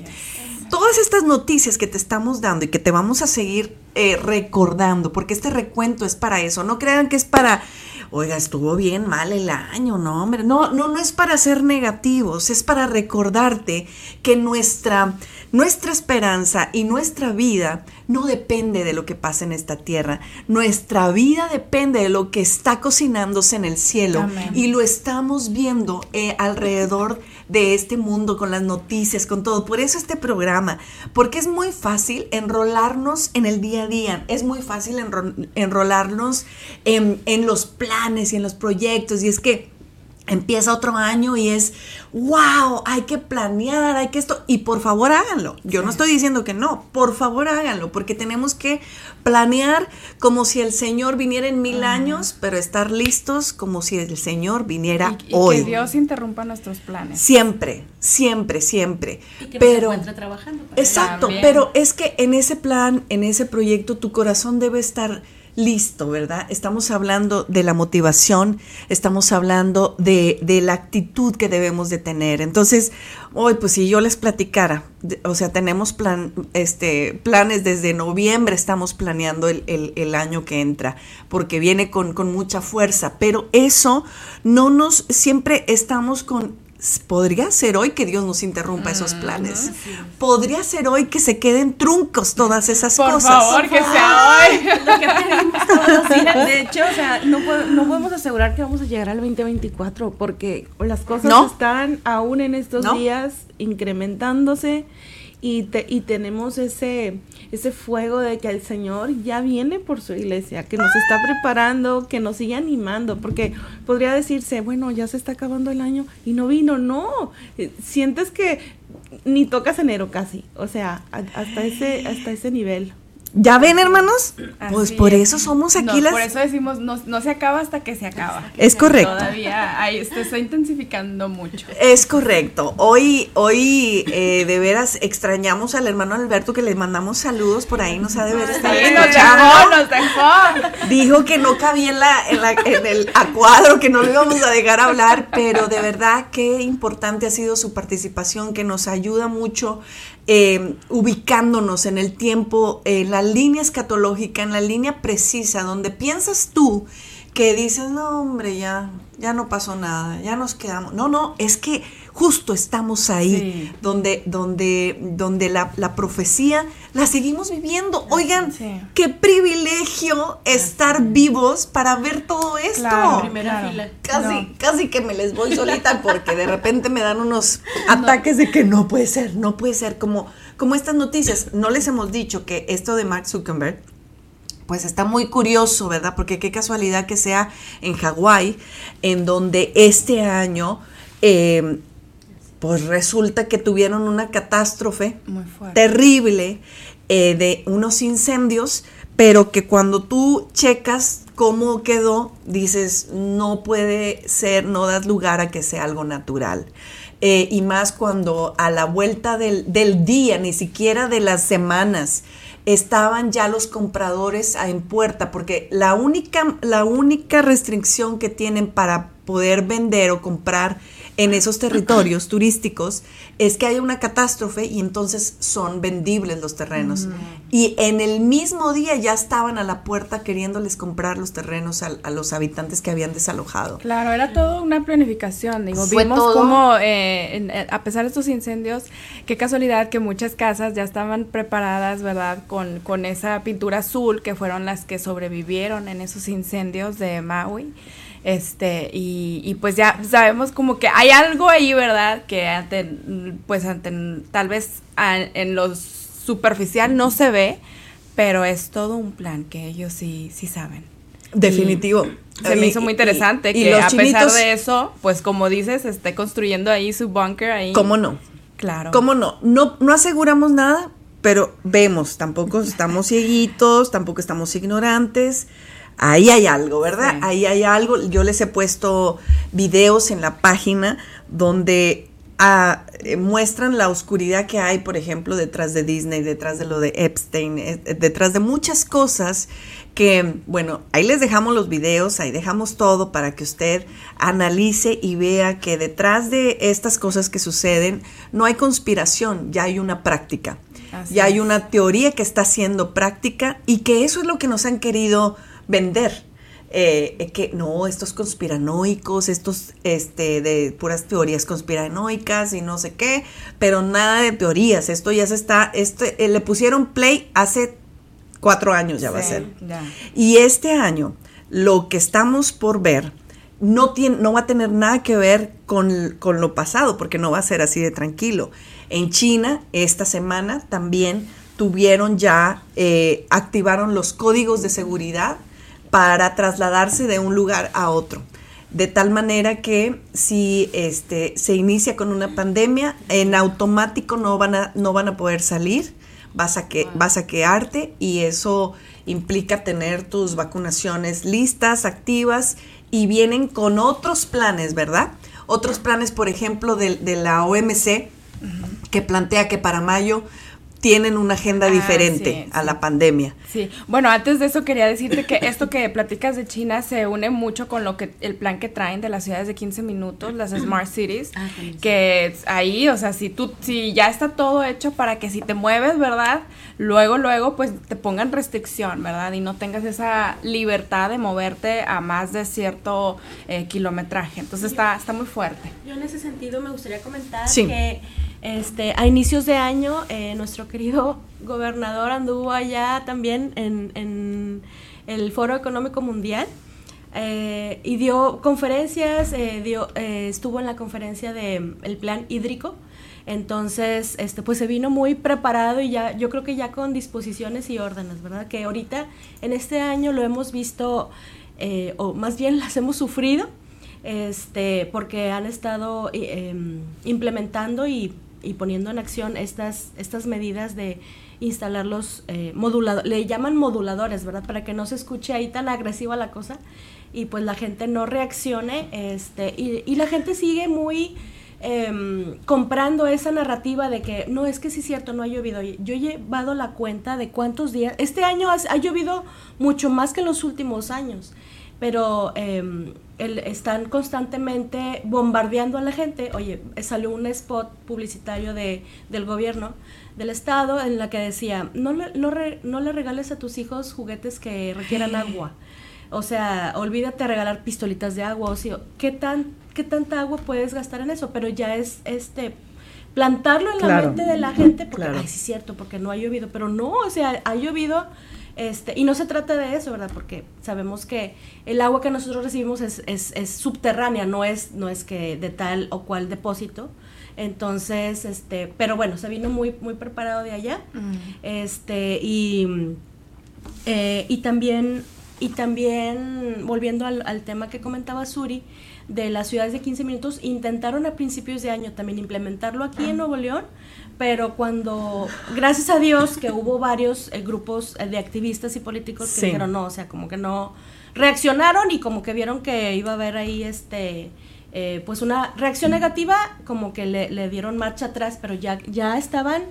Speaker 2: todas estas noticias que te estamos dando y que te vamos a seguir eh, recordando, porque este recuento es para eso. No crean que es para, oiga, estuvo bien mal el año, no, hombre. No, no, no es para ser negativos, es para recordarte que nuestra, nuestra esperanza y nuestra vida no depende de lo que pasa en esta tierra. Nuestra vida depende de lo que está cocinándose en el cielo
Speaker 3: Amén.
Speaker 2: y lo estamos viendo eh, alrededor de este mundo con las noticias, con todo. Por eso este programa, porque es muy fácil enrolarnos en el día a día, es muy fácil enro- enrolarnos en, en los planes y en los proyectos y es que empieza otro año y es, wow, hay que planear, hay que esto, y por favor háganlo. Yo no estoy diciendo que no, por favor háganlo, porque tenemos que planear como si el Señor viniera en mil años, pero estar listos como si el Señor viniera
Speaker 3: Y, y
Speaker 2: hoy.
Speaker 3: que Dios interrumpa nuestros planes.
Speaker 2: Siempre, siempre, siempre.
Speaker 5: Y que
Speaker 2: pero
Speaker 5: nos encuentre trabajando. para
Speaker 2: Exacto, pero es que en ese plan, en ese proyecto, tu corazón debe estar listo, ¿verdad? Estamos hablando de la motivación, estamos hablando de, de la actitud que debemos de tener. Entonces, hoy, pues si yo les platicara, o sea, tenemos plan, este, planes desde noviembre, estamos planeando el, el- el año que entra, porque viene con, con mucha fuerza, pero eso no nos, siempre estamos con Podría ser hoy que Dios nos interrumpa esos planes. Podría ser hoy que se queden truncos todas esas
Speaker 3: Por
Speaker 2: cosas.
Speaker 3: favor, que sea hoy.
Speaker 5: Lo que pedimos todos los días.
Speaker 4: De hecho, o sea, no, no podemos asegurar que vamos a llegar al 2024 porque las cosas
Speaker 2: ¿No?
Speaker 4: están aún en estos
Speaker 2: ¿No?
Speaker 4: días incrementándose y, te- y tenemos ese, ese fuego de que el Señor ya viene por su iglesia, que nos está preparando, que nos sigue animando, porque podría decirse, bueno, ya se está acabando el año y no vino, no, eh, sientes que ni tocas enero casi, o sea, hasta ese, hasta ese nivel.
Speaker 2: ¿Ya ven, hermanos? Pues por
Speaker 3: es.
Speaker 2: eso somos aquí
Speaker 3: No,
Speaker 2: las...
Speaker 3: Por eso decimos, no, no se acaba hasta que se acaba.
Speaker 2: Es correcto.
Speaker 3: Todavía ahí se está intensificando mucho.
Speaker 2: Es correcto. Hoy, hoy eh, de veras extrañamos al hermano Alberto que le mandamos saludos por ahí, nos ha de ver estar
Speaker 3: Sí, nos dejó, nos dejó.
Speaker 2: Dijo que no cabía en, la, en, la- en el a cuadro, que no lo íbamos a dejar hablar, pero de verdad qué importante ha sido su participación, que nos ayuda mucho eh, ubicándonos en el tiempo, en la línea escatológica, en la línea precisa, donde piensas tú que dices, no hombre, ya, ya no pasó nada, ya nos quedamos. No, no, es que justo estamos ahí,
Speaker 3: Sí.
Speaker 2: donde, donde, donde la, la profecía la seguimos viviendo. Oigan,
Speaker 3: Sí.
Speaker 2: qué privilegio estar vivos para ver todo esto.
Speaker 3: Claro.
Speaker 5: Primera
Speaker 3: Claro.
Speaker 5: fila.
Speaker 2: Casi,
Speaker 3: No.
Speaker 2: casi que me les voy solita porque de repente me dan unos ataques de que no puede ser, no puede ser, como, como estas noticias. No les hemos dicho que esto de Mark Zuckerberg, pues está muy curioso, ¿verdad? Porque qué casualidad que sea en Hawái, en donde este año, eh, pues resulta que tuvieron una catástrofe terrible eh, de unos incendios, pero que cuando tú checas cómo quedó, dices, no puede ser, no das lugar a que sea algo natural. Eh, y más cuando a la vuelta del, del día, ni siquiera de las semanas, estaban ya los compradores en puerta, porque la única, la única restricción que tienen para poder vender o comprar en esos territorios turísticos es que haya una catástrofe y entonces son vendibles los terrenos. Y en el mismo día ya estaban a la puerta queriéndoles comprar los terrenos a, a los habitantes que habían desalojado.
Speaker 3: Claro, era todo una planificación. Digo,
Speaker 2: Fue
Speaker 3: vimos
Speaker 2: todo.
Speaker 3: como, eh, en- eh, a pesar de estos incendios, qué casualidad que muchas casas ya estaban preparadas, ¿verdad? Con, con esa pintura azul, que fueron las que sobrevivieron en esos incendios de Maui. Este, y, y pues ya sabemos como que hay algo ahí, ¿verdad? Que ante, pues ante, tal vez a- en lo superficial no se ve, pero es todo un plan que ellos sí, sí saben.
Speaker 2: Definitivo.
Speaker 3: Se me
Speaker 2: Y-
Speaker 3: hizo muy
Speaker 2: y-
Speaker 3: interesante
Speaker 2: y
Speaker 3: que
Speaker 2: los
Speaker 3: a pesar de eso, pues como dices, esté construyendo ahí su bunker ahí.
Speaker 2: ¿Cómo no?
Speaker 3: Claro.
Speaker 2: ¿Cómo no? No, no aseguramos nada, pero vemos, tampoco estamos cieguitos, tampoco estamos ignorantes. Ahí hay algo, ¿verdad?
Speaker 3: Sí.
Speaker 2: Ahí hay algo. Yo les he puesto videos en la página donde ah, eh, muestran la oscuridad que hay, por ejemplo, detrás de Disney, detrás de lo de Epstein, eh, eh, detrás de muchas cosas que, bueno, ahí les dejamos los videos, ahí dejamos todo para que usted analice y vea que detrás de estas cosas que suceden no hay conspiración, ya hay una práctica.
Speaker 3: Así
Speaker 2: ya hay una teoría que está siendo práctica y que eso es lo que nos han querido vender. Eh, que no, estos conspiranoicos, estos este, de puras teorías conspiranoicas y no sé qué, pero nada de teorías. Esto ya se está, este, eh, le pusieron play hace cuatro años ya va a ser.
Speaker 3: ya.
Speaker 2: Y este año, lo que estamos por ver no, tiene, no va a tener nada que ver con, con lo pasado, porque no va a ser así de tranquilo. En China, esta semana también tuvieron ya, eh, activaron los códigos de seguridad para trasladarse de un lugar a otro. De tal manera que si este, se inicia con una pandemia, en automático no van a, no van a poder salir, vas a, que, vas a quedarte y eso implica tener tus vacunaciones listas, activas y vienen con otros planes, ¿verdad? Otros planes, por ejemplo, de, de la OMC, que plantea que para mayo tienen una agenda
Speaker 3: Ah,
Speaker 2: diferente
Speaker 3: sí,
Speaker 2: a
Speaker 3: sí.
Speaker 2: la pandemia.
Speaker 3: Sí, bueno, antes de eso quería decirte que esto que platicas de China se une mucho con lo que el plan que traen de las ciudades de 15 minutos, las Smart Cities,
Speaker 5: Ah, también.
Speaker 3: que ahí, o sea, si tú si ya está todo hecho para que si te mueves, ¿verdad? Luego luego pues te pongan restricción, ¿verdad? Y no tengas esa libertad de moverte a más de cierto eh, kilometraje. Entonces está está muy fuerte.
Speaker 5: Yo en ese sentido me gustaría comentar
Speaker 2: Sí.
Speaker 5: que este, a inicios de año eh, nuestro querido gobernador anduvo allá también en, el Foro Económico Mundial eh, y dio conferencias, eh, dio, estuvo en la conferencia del el plan hídrico. Entonces, este, pues se vino muy preparado y ya, yo creo que ya con disposiciones y órdenes, ¿verdad? Que ahorita en este año lo hemos visto, o más bien las hemos sufrido, este, porque han estado em, implementando y, y poniendo en acción estas, estas medidas de instalar los eh, moduladores, le llaman moduladores, ¿verdad? Para que no se escuche ahí tan agresiva la cosa y pues la gente no reaccione, este, y, y la gente sigue muy em, comprando esa narrativa de que no, es que sí es cierto, no ha llovido. Yo he llevado la cuenta de cuántos días, este año ha, ha llovido mucho más que en los últimos años pero eh, el- están constantemente bombardeando a la gente. Oye, salió un spot publicitario de, del gobierno, del Estado, en la que decía, no le, no, re- no le regales a tus hijos juguetes que requieran agua. O sea, olvídate de regalar pistolitas de agua. O sea, ¿qué, tan, ¿qué tanta agua puedes gastar en eso? Pero ya es este plantarlo en la mente de la gente porque,
Speaker 2: Claro.
Speaker 5: ay, sí es cierto, porque no ha llovido. Pero no, o sea, ha llovido este, y no se trata de eso, ¿verdad? Porque sabemos que el agua que nosotros recibimos es, es, es subterránea, no es, no es que de tal o cual depósito. Entonces, este, pero bueno, se vino muy, muy preparado de allá. Este, y, eh, y también, y también volviendo al, al tema que comentaba Suri, de las ciudades de 15 minutos, intentaron a principios de año también implementarlo aquí en Nuevo León, pero cuando, gracias a Dios que hubo varios eh, grupos eh, de activistas y políticos que
Speaker 2: Sí.
Speaker 5: dijeron no, o sea, como que no reaccionaron y como que vieron que iba a haber ahí este eh, pues una reacción negativa, como que le, le dieron marcha atrás, pero ya, ya estaban,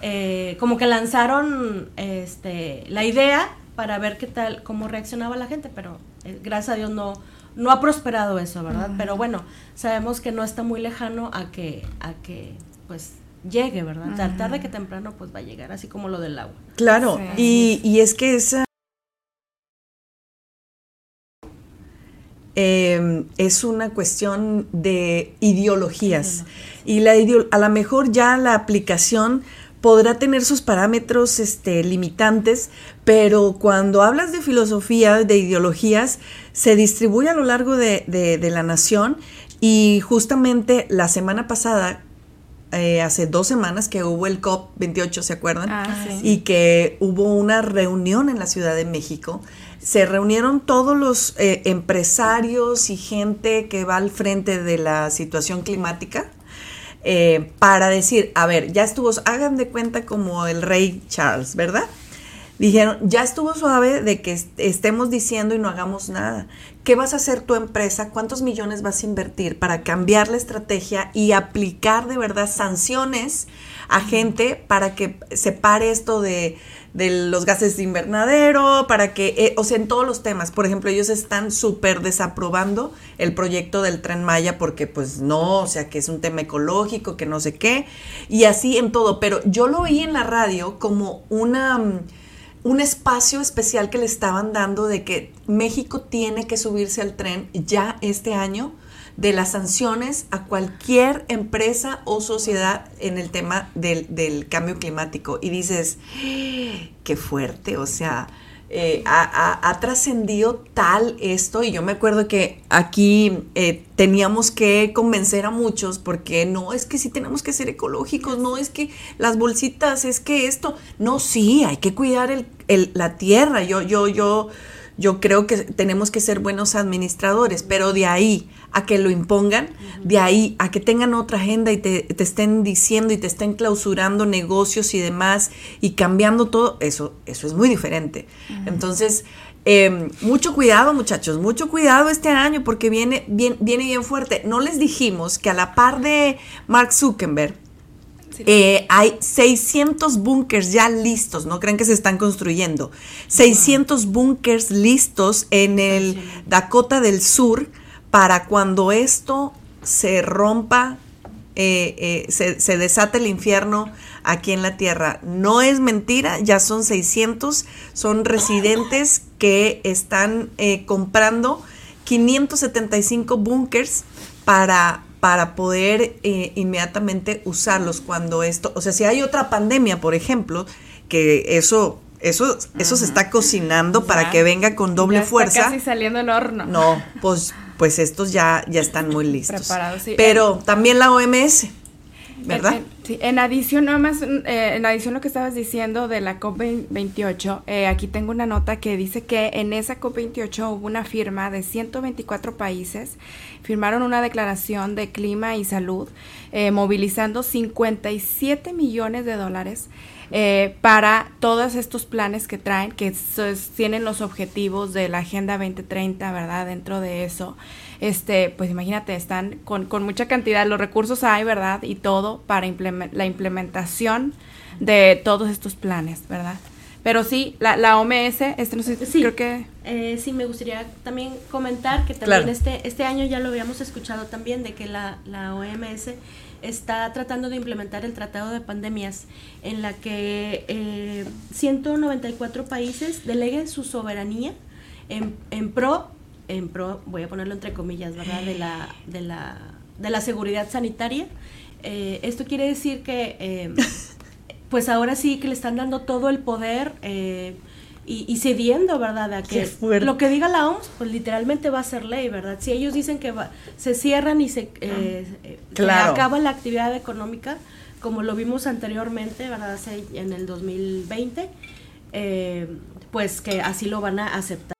Speaker 5: eh, como que lanzaron este, la idea para ver qué tal, cómo reaccionaba la gente, pero eh, gracias a Dios no, no ha prosperado eso, ¿verdad? Pero bueno, sabemos que no está muy lejano a que, a que pues llegue, ¿verdad? Tar- Tarde que temprano pues va a llegar, así como lo del agua.
Speaker 2: Claro,
Speaker 3: Sí.
Speaker 2: y, y es que esa eh, es una cuestión de ideologías. Y la ideo- a lo mejor ya la aplicación podrá tener sus parámetros este, limitantes, pero cuando hablas de filosofía, de ideologías, se distribuye a lo largo de, de- de la nación y justamente la semana pasada, eh, hace dos semanas que hubo el COP28, ¿se acuerdan?
Speaker 3: Ah, sí.
Speaker 2: y que hubo una reunión en la Ciudad de México. Se reunieron todos los eh, empresarios y gente que va al frente de la situación climática eh, para decir, a ver, ya estuvo, hagan de cuenta como el rey Charles, ¿verdad? Dijeron, ya estuvo suave de que estemos diciendo y no hagamos nada. ¿Qué vas a hacer tu empresa? ¿Cuántos millones vas a invertir para cambiar la estrategia y aplicar de verdad sanciones a gente para que se pare esto de de los gases de invernadero, para que, eh, o sea, en todos los temas. Por ejemplo, ellos están súper desaprobando el proyecto del tren Maya porque pues no, o sea, que es un tema ecológico, que no sé qué, y así en todo. Pero yo lo oí en la radio como una mm, un espacio especial que le estaban dando de que México tiene que subirse al tren ya este año de las sanciones a cualquier empresa o sociedad en el tema del, cambio climático. Y dices, qué fuerte, o sea, eh, ha, trascendido tal esto. Y yo me acuerdo que aquí eh, teníamos que convencer a muchos porque no es que sí tenemos que ser ecológicos, no es que las bolsitas, es que esto, no, sí, hay que cuidar el, la tierra, yo, yo, yo, yo creo que tenemos que ser buenos administradores, pero de ahí a que lo impongan, de ahí a que tengan otra agenda y te, estén diciendo y te estén clausurando negocios y demás y cambiando todo, eso, eso es muy diferente. Entonces, em, mucho cuidado muchachos, mucho cuidado este año porque viene bien, viene bien fuerte. No les dijimos que a la par de Mark Zuckerberg, eh, hay 600 búnkers ya listos, no creen que se están construyendo. 600 búnkers listos en el Dakota del Sur para cuando esto se rompa, eh, eh, se, se, desate el infierno aquí en la tierra. No es mentira, ya son 600, son residentes que están eh, comprando 575 búnkers para, para poder inmediatamente usarlos cuando esto, o sea, si hay otra pandemia, por ejemplo, que eso eso, eso se está cocinando para que venga con doble fuerza.
Speaker 3: Casi saliendo el horno.
Speaker 2: No, pues pues estos ya, ya están muy listos. Preparados, sí. Pero también la OMS, ¿verdad?
Speaker 3: En, sí, en adición, nada más, eh, en adición lo que estabas diciendo de la COP28, eh, aquí tengo una nota que dice que en esa COP28 hubo una firma de 124 países, firmaron una declaración de clima y salud, eh, movilizando 57 millones de dólares eh, para todos estos planes que traen, que tienen los objetivos de la Agenda 2030, ¿verdad? Dentro de eso, este, pues imagínate, están con, con mucha cantidad, los recursos hay, ¿verdad? Y todo para la implementación de todos estos planes, ¿verdad? Pero sí, la, la OMS, este no sé, sí, creo que...
Speaker 5: Eh, sí, me gustaría también comentar que también este, este año ya lo habíamos escuchado también, de que la, la OMS está tratando de implementar el Tratado de Pandemias, en la que eh, 194 países deleguen su soberanía en, en, pro, en pro, voy a ponerlo entre comillas, ¿verdad?, de la, de la, de la seguridad sanitaria. Eh, esto quiere decir que, eh, pues ahora sí que le están dando todo el poder eh, y, cediendo, ¿verdad? A que lo que diga la OMS, pues literalmente va a ser ley, ¿verdad? Si ellos dicen que se cierran y se, eh, acaba la actividad económica, como lo vimos anteriormente, ¿verdad? En el 2020, eh, pues que así lo van a aceptar.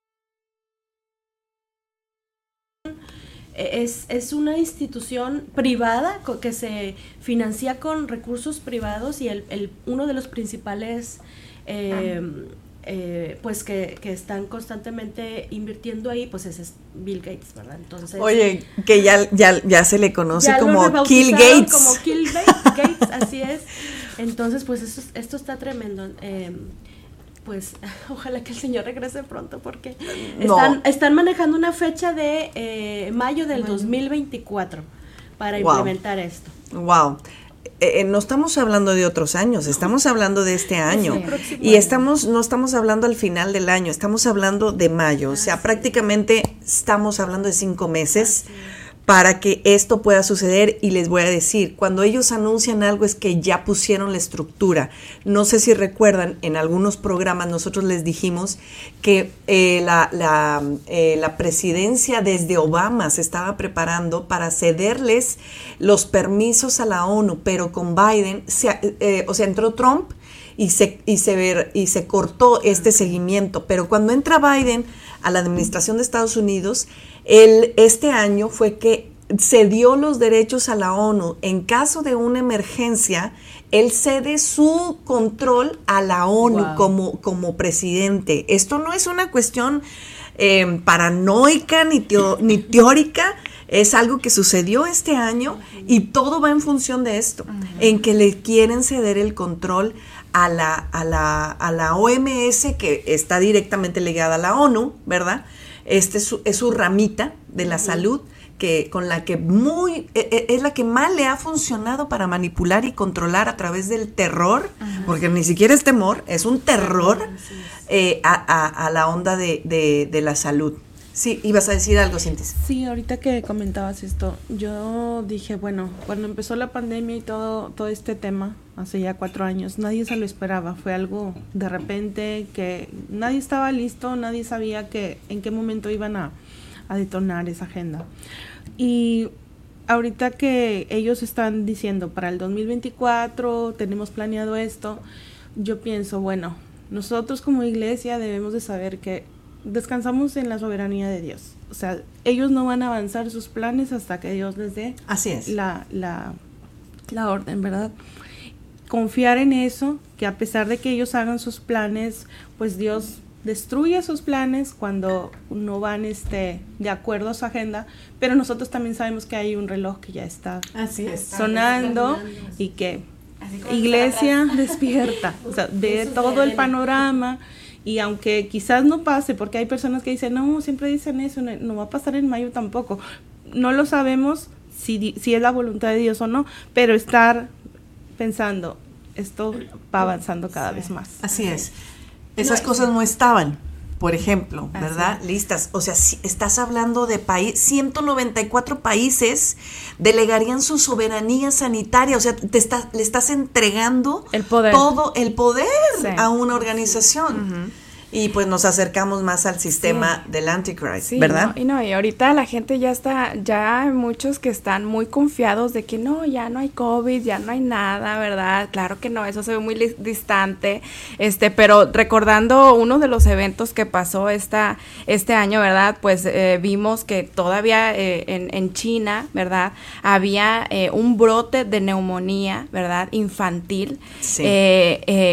Speaker 5: Es, es, una institución privada que se financia con recursos privados y el, el uno de los principales eh, eh, pues que, están constantemente invirtiendo ahí, pues ese es Bill Gates, ¿verdad? Entonces,
Speaker 2: Oye, que ya, ya, ya se le conoce como Kill Gates.
Speaker 5: Como Kill Gates, así es. Entonces, pues esto, esto está tremendo. Em, pues ojalá que el señor regrese pronto porque están, están manejando una fecha de eh, mayo del 2024 para implementar esto.
Speaker 2: Wow. Eh, eh, no estamos hablando de otros años, estamos hablando de este año. y estamos, no estamos hablando al final del año, estamos hablando de mayo. O sea, prácticamente estamos hablando de cinco meses para que esto pueda suceder y les voy a decir, cuando ellos anuncian algo es que ya pusieron la estructura. No sé si recuerdan, en algunos programas nosotros les dijimos que eh, la, la, eh, la, presidencia desde Obama se estaba preparando para cederles los permisos a la ONU, pero con Biden, eh, o sea, entró Trump y se, y, se, y se cortó este seguimiento, pero cuando entra Biden a la administración de Estados Unidos, el, este año fue que se dio los derechos a la ONU. En caso de una emergencia él cede su control a la ONU como, como presidente. Esto no es una cuestión eh, paranoica ni, ni teórica, es algo que sucedió este año y todo va en función de esto, en que le quieren ceder el control a la, a la, a la OMS, que está directamente ligada a la ONU, ¿verdad? Este es su, es su ramita de la salud que con la que muy e, e, es la que más le ha funcionado para manipular y controlar a través del terror, porque ni siquiera es temor, es un terror eh, a, la onda de, la salud. Sí, ibas a decir algo, Cintia.
Speaker 4: Sí, ahorita que comentabas esto, yo dije, bueno, cuando empezó la pandemia y todo, todo este tema, hace ya cuatro años, nadie se lo esperaba, fue algo de repente que nadie estaba listo, nadie sabía que en qué momento iban a, a detonar esa agenda. Y ahorita que ellos están diciendo para el 2024 tenemos planeado esto, yo pienso, bueno, nosotros como iglesia debemos de saber que descansamos en la soberanía de Dios. O sea, ellos no van a avanzar sus planes hasta que Dios les dé
Speaker 2: Así es.
Speaker 4: La, la, la orden, ¿verdad? Confiar en eso, que a pesar de que ellos hagan sus planes, pues Dios destruye sus planes cuando no van este, de acuerdo a su agenda, pero nosotros también sabemos que hay un reloj que ya está sonando y que iglesia despierta, o sea, ve todo el panorama y aunque quizás no pase, porque hay personas que dicen, no, siempre dicen eso, no, va a pasar en mayo tampoco, no lo sabemos si, si es la voluntad de Dios o no, pero estar pensando, esto va avanzando cada vez más.
Speaker 2: Así es. Esas cosas no estaban, por ejemplo, ¿verdad? Listas. O sea, si estás hablando de país, 194 países delegarían su soberanía sanitaria, o sea, te está, le estás entregando
Speaker 3: el poder.
Speaker 2: todo el poder a una organización y pues nos acercamos más al sistema del Antichrist, ¿verdad?
Speaker 3: y no, y ahorita la gente ya está, ya hay muchos que están muy confiados de que no, ya no hay COVID, ya no hay nada, ¿verdad? Claro que no, eso se ve muy distante, este, pero recordando uno de los eventos que pasó esta, este año, ¿verdad? Pues eh, vimos que todavía eh, en, en, China, ¿verdad? Había eh, un brote de neumonía, ¿verdad? Infantil,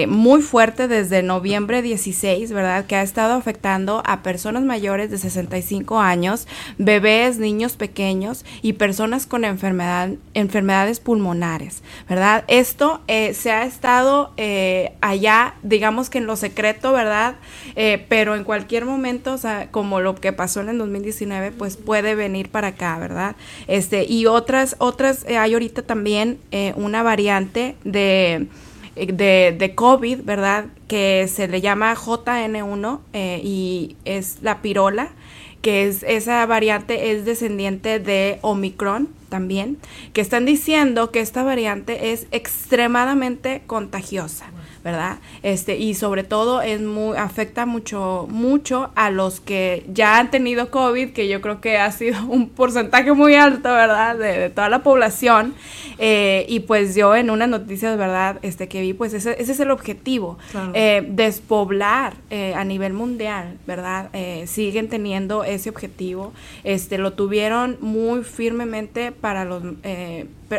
Speaker 3: muy fuerte desde noviembre 16, ¿verdad? Que ha estado afectando a personas mayores de 65 años, bebés, niños pequeños y personas con enfermedad, enfermedades pulmonares, ¿verdad? Esto eh, se ha estado eh, allá, digamos que en lo secreto, ¿verdad? Eh, pero en cualquier momento, o sea, como lo que pasó en el 2019, pues puede venir para acá, ¿verdad? Este, y otras, otras, hay ahorita también una variante de de, de COVID, ¿verdad? Que se le llama JN1 eh, y es la pirola, que es esa variante es descendiente de Omicron también, que están diciendo que esta variante es extremadamente contagiosa. ¿Verdad? Este, y sobre todo es muy, afecta mucho, mucho a los que ya han tenido COVID, que yo creo que ha sido un porcentaje muy alto, ¿verdad? De, toda la población. Eh, y pues yo en unas noticias, ¿verdad? Este, que vi, pues ese, ese es el objetivo, eh, despoblar eh, a nivel mundial, ¿verdad? siguen teniendo ese objetivo. Este, lo tuvieron muy firmemente para los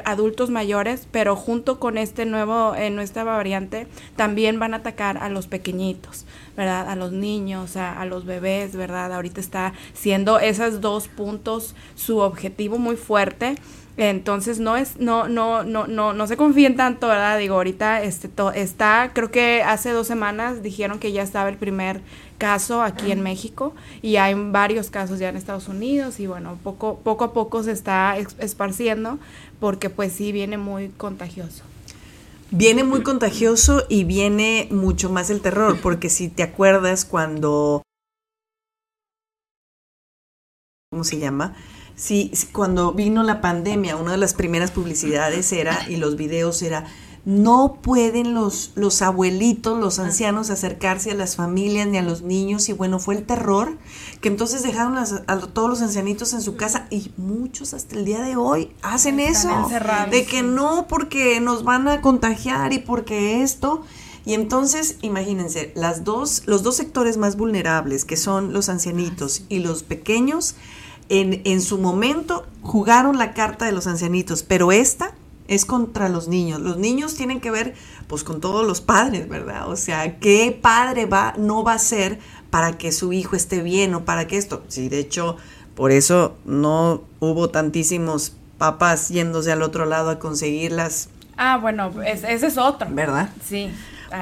Speaker 3: adultos mayores, pero junto con este nuevo, en nuestra variante, también van a atacar a los pequeñitos, ¿verdad? A los niños, a, los bebés, ¿verdad? Ahorita está siendo esos dos puntos su objetivo muy fuerte. Entonces no es, no, no, no, no, no se confíen tanto, ¿verdad? Digo, ahorita este está, creo que hace dos semanas dijeron que ya estaba el primer caso aquí en México y hay varios casos ya en Estados Unidos y bueno, poco, poco a poco se está esparciendo porque pues sí viene muy contagioso.
Speaker 2: Viene muy contagioso y viene mucho más el terror, porque si te acuerdas cuando... ¿Cómo se llama? Sí, cuando vino la pandemia, una de las primeras publicidades era, y los videos era, no pueden los, los abuelitos, los ancianos acercarse a las familias ni a los niños. Y bueno, fue el terror que entonces dejaron a, todos los ancianitos en su casa. Y muchos hasta el día de hoy hacen eso, de que no porque nos van a contagiar y porque esto. Y entonces, imagínense, las dos, los dos sectores más vulnerables, que son los ancianitos y los pequeños, en, en su momento jugaron la carta de los ancianitos, pero esta es contra los niños. Los niños tienen que ver pues con todos los padres, ¿verdad? O sea, ¿qué padre va no va a ser para que su hijo esté bien o para que esto? Sí, de hecho, por eso no hubo tantísimos papás yéndose al otro lado a conseguirlas,
Speaker 3: Ah, bueno, es- ese es otro.
Speaker 2: ¿verdad?
Speaker 3: Sí.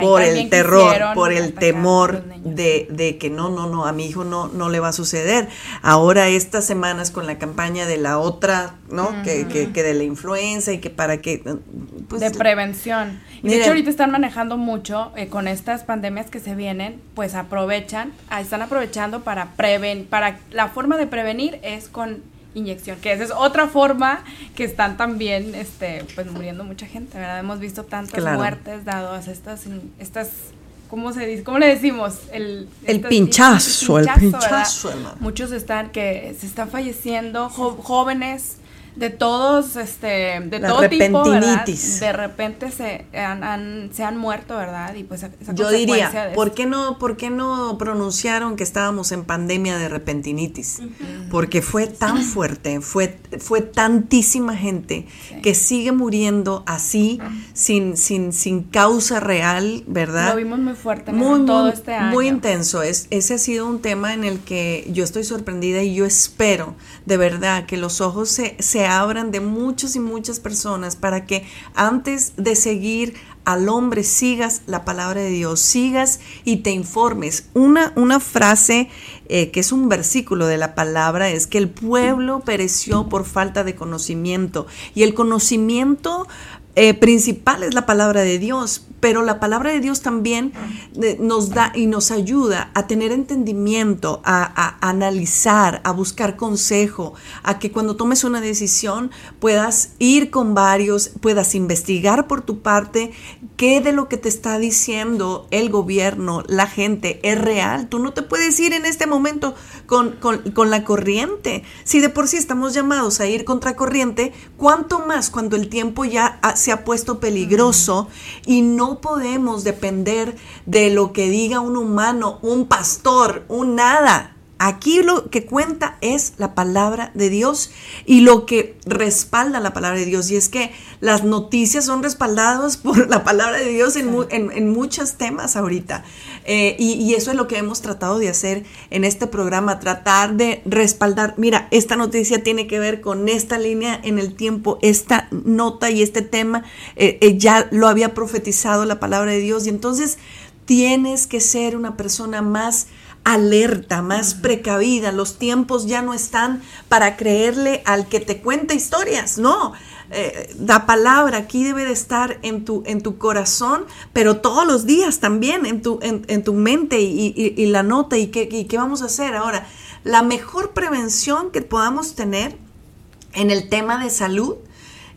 Speaker 2: Por el terror,
Speaker 3: quisieron
Speaker 2: por el temor de, de que no, no, no, a mi hijo no, no le va a suceder. Ahora estas semanas con la campaña de la otra, ¿no? que, que, que de la influenza y que para que... Pues,
Speaker 3: de prevención. Y de hecho ahorita están manejando mucho eh, con estas pandemias que se vienen, pues aprovechan, ah, están aprovechando para preven, para la forma de prevenir es con inyección, que esa es otra forma que están también, este, pues muriendo mucha gente, ¿verdad? Hemos visto tantas
Speaker 2: Claro.
Speaker 3: muertes dadas a estas, estas, ¿cómo se dice? ¿Cómo le decimos? El,
Speaker 2: El
Speaker 3: estas-
Speaker 2: pinchazo, el pinchazo, hermano.
Speaker 3: Muchos están que se están falleciendo, jo- jóvenes de todos, este, de
Speaker 2: La
Speaker 3: todo tipo, ¿verdad?
Speaker 2: repentinitis.
Speaker 3: De repente se han, han- se han muerto, ¿verdad? Y pues esa
Speaker 2: Yo diría,
Speaker 3: de
Speaker 2: ¿por qué, no, ¿por qué no pronunciaron que estábamos en pandemia de repentinitis? Porque fue tan fuerte, fue, fue tantísima gente que sigue muriendo así, sin, sin, sin causa real, ¿verdad?
Speaker 3: Lo vimos muy fuerte
Speaker 2: muy,
Speaker 3: todo
Speaker 2: muy,
Speaker 3: este año.
Speaker 2: muy intenso. Es, ese ha sido un tema en el que yo estoy sorprendida y yo espero de verdad que los ojos se, se abran de muchos y muchas personas para que antes de seguir al hombre sigas la palabra de Dios, sigas y te informes. Una, una frase eh, que es un versículo de la palabra es que el pueblo pereció por falta de conocimiento y el conocimiento eh, principal es la palabra de Dios, pero la palabra de Dios también eh, nos da y nos ayuda a tener entendimiento, a, analizar, a buscar consejo, a que cuando tomes una decisión puedas ir con varios, puedas investigar por tu parte qué de lo que te está diciendo el gobierno, la gente, es real. Tú no te puedes ir en este momento con, con, con la corriente. Si de por sí estamos llamados a ir contra corriente, ¿cuánto más cuando el tiempo ya ha- se ha puesto peligroso y no podemos depender de lo que diga un humano, un pastor, un nada? Aquí lo que cuenta es la palabra de Dios y lo que respalda la palabra de Dios. Y es que las noticias son respaldadas por la palabra de Dios en, en- en muchos temas ahorita. Eh, y, y eso es lo que hemos tratado de hacer en este programa, tratar de respaldar. Mira, esta noticia tiene que ver con esta línea en el tiempo, esta nota y este tema eh, eh, ya lo había profetizado la palabra de Dios. Y entonces tienes que ser una persona más alerta, más precavida. Los tiempos ya no están para creerle al que te cuenta historias, no. Eh, la palabra aquí debe de estar en tu, en tu corazón, pero todos los días también en tu, en, en tu mente y, y- y la nota y qué, y qué vamos a hacer ahora. La mejor prevención que podamos tener en el tema de salud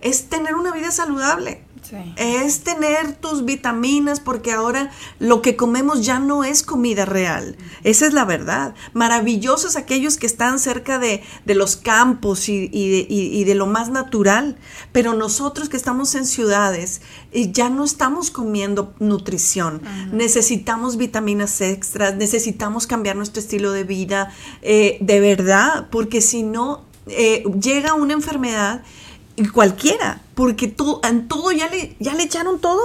Speaker 2: es tener una vida saludable.
Speaker 3: Sí.
Speaker 2: Es tener tus vitaminas porque ahora lo que comemos ya no es comida real. Esa es la verdad. Maravillosos aquellos que están cerca de, de los campos y, y de, y- y de lo más natural. Pero nosotros que estamos en ciudades eh, ya no estamos comiendo nutrición. Necesitamos vitaminas extras, necesitamos cambiar nuestro estilo de vida eh, de verdad, porque si no, eh, llega una enfermedad cualquiera, porque todo, en todo ya le, ya le echaron todo,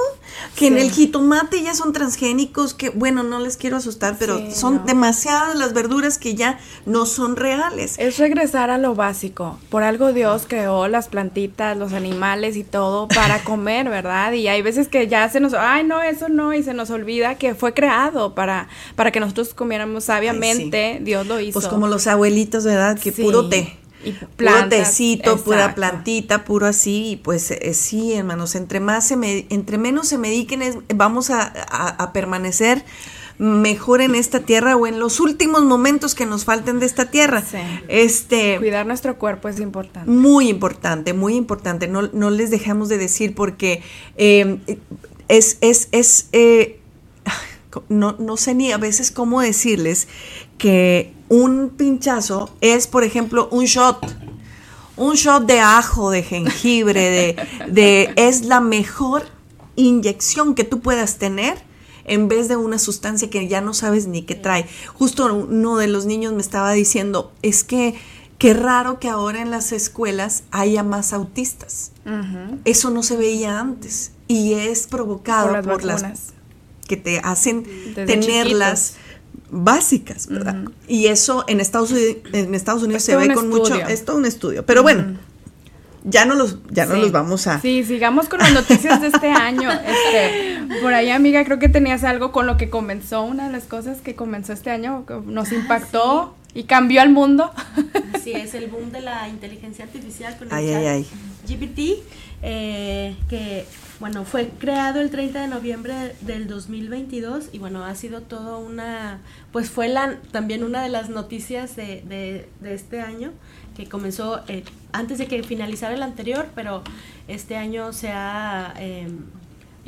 Speaker 2: que en el jitomate ya son transgénicos, que bueno, no les quiero asustar, pero
Speaker 3: Sí,
Speaker 2: son
Speaker 3: no.
Speaker 2: demasiadas las verduras que ya no son reales.
Speaker 3: Es regresar a lo básico. Por algo Dios creó las plantitas, los animales y todo para comer, ¿verdad? Y hay veces que ya se nos, ay, no, eso no, y se nos olvida que fue creado para, para que nosotros comiéramos sabiamente. Dios lo hizo.
Speaker 2: Pues como los abuelitos, ¿verdad? Que puro té.
Speaker 3: Y
Speaker 2: puro pura plantita, puro así, y pues eh, sí, hermanos, entre más se me- entre menos se mediquen, es- vamos a, a- a permanecer mejor en esta tierra o en los últimos momentos que nos falten de esta tierra.
Speaker 3: Sí.
Speaker 2: Este,
Speaker 3: Cuidar nuestro cuerpo es importante.
Speaker 2: muy importante, muy importante. No, no les dejamos de decir porque eh, es, es, es eh, no, no sé ni a veces cómo decirles que un pinchazo es, por ejemplo, un shot. Un shot de ajo, de jengibre, de, de es la mejor inyección que tú puedas tener en vez de una sustancia que ya no sabes ni qué trae. Justo uno de los niños me estaba diciendo, es que qué raro que ahora en las escuelas haya más autistas. Eso no se veía antes y es provocado
Speaker 3: Por las
Speaker 2: por las
Speaker 3: vacunas.
Speaker 2: que te hacen
Speaker 3: Desde
Speaker 2: tenerlas básicas, ¿verdad? Y eso en Estados Unidos, en Estados Unidos
Speaker 3: Es
Speaker 2: se ve con mucho,
Speaker 3: estudio.
Speaker 2: es todo un estudio. Pero bueno, ya no los, ya no
Speaker 3: Sí.
Speaker 2: los vamos a.
Speaker 3: Sí, sigamos con las noticias de este año. Este, por ahí, amiga, creo que tenías algo con lo que comenzó, una de las cosas que comenzó este año, que nos impactó y cambió al mundo.
Speaker 5: Así es, el boom de la inteligencia artificial con el
Speaker 2: Ay,
Speaker 5: chat
Speaker 2: ay, ay.
Speaker 5: GPT, eh, que bueno, fue creado el 30 de noviembre del 2022 y bueno, ha sido todo una, pues fue la, también una de las noticias de, de- de este año, que comenzó eh, antes de que finalizara el anterior, pero este año se ha... eh,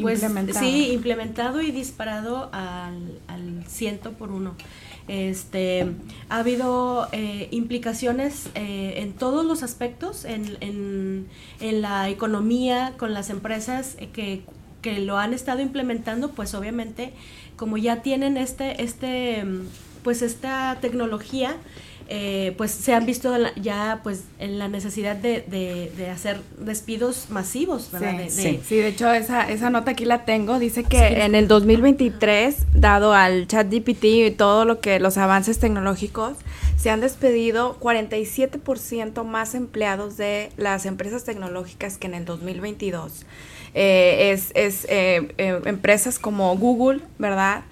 Speaker 5: pues,
Speaker 3: Implementado.
Speaker 5: Sí, implementado y disparado al, al ciento por uno. Este, ha habido eh, implicaciones eh, en todos los aspectos, en, en- en la economía, con las empresas eh, que, que lo han estado implementando, pues obviamente como ya tienen este, este, pues esta tecnología, eh, pues se han visto ya pues en la necesidad de, de- de hacer despidos masivos, ¿verdad? De- de-
Speaker 3: Sí, sí, de hecho esa, esa nota aquí la tengo. Dice que
Speaker 5: Sí.
Speaker 3: en el 2023, dado al chat GPT y todo lo que los avances tecnológicos, se han despedido 47% más empleados de las empresas tecnológicas que en el 2022. Eh, es es eh, eh, empresas como Google, ¿verdad?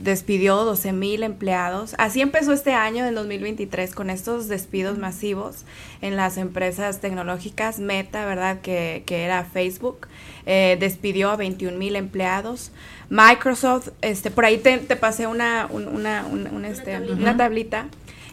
Speaker 3: Despidió 12 mil empleados. Así empezó este año del 2023 con estos despidos masivos en las empresas tecnológicas. Meta, ¿verdad? Que, que era Facebook, eh, despidió a 21 mil empleados. Microsoft, este, por ahí te, te pasé una, un- una, un- un, este,
Speaker 5: tablita.
Speaker 3: una tablita.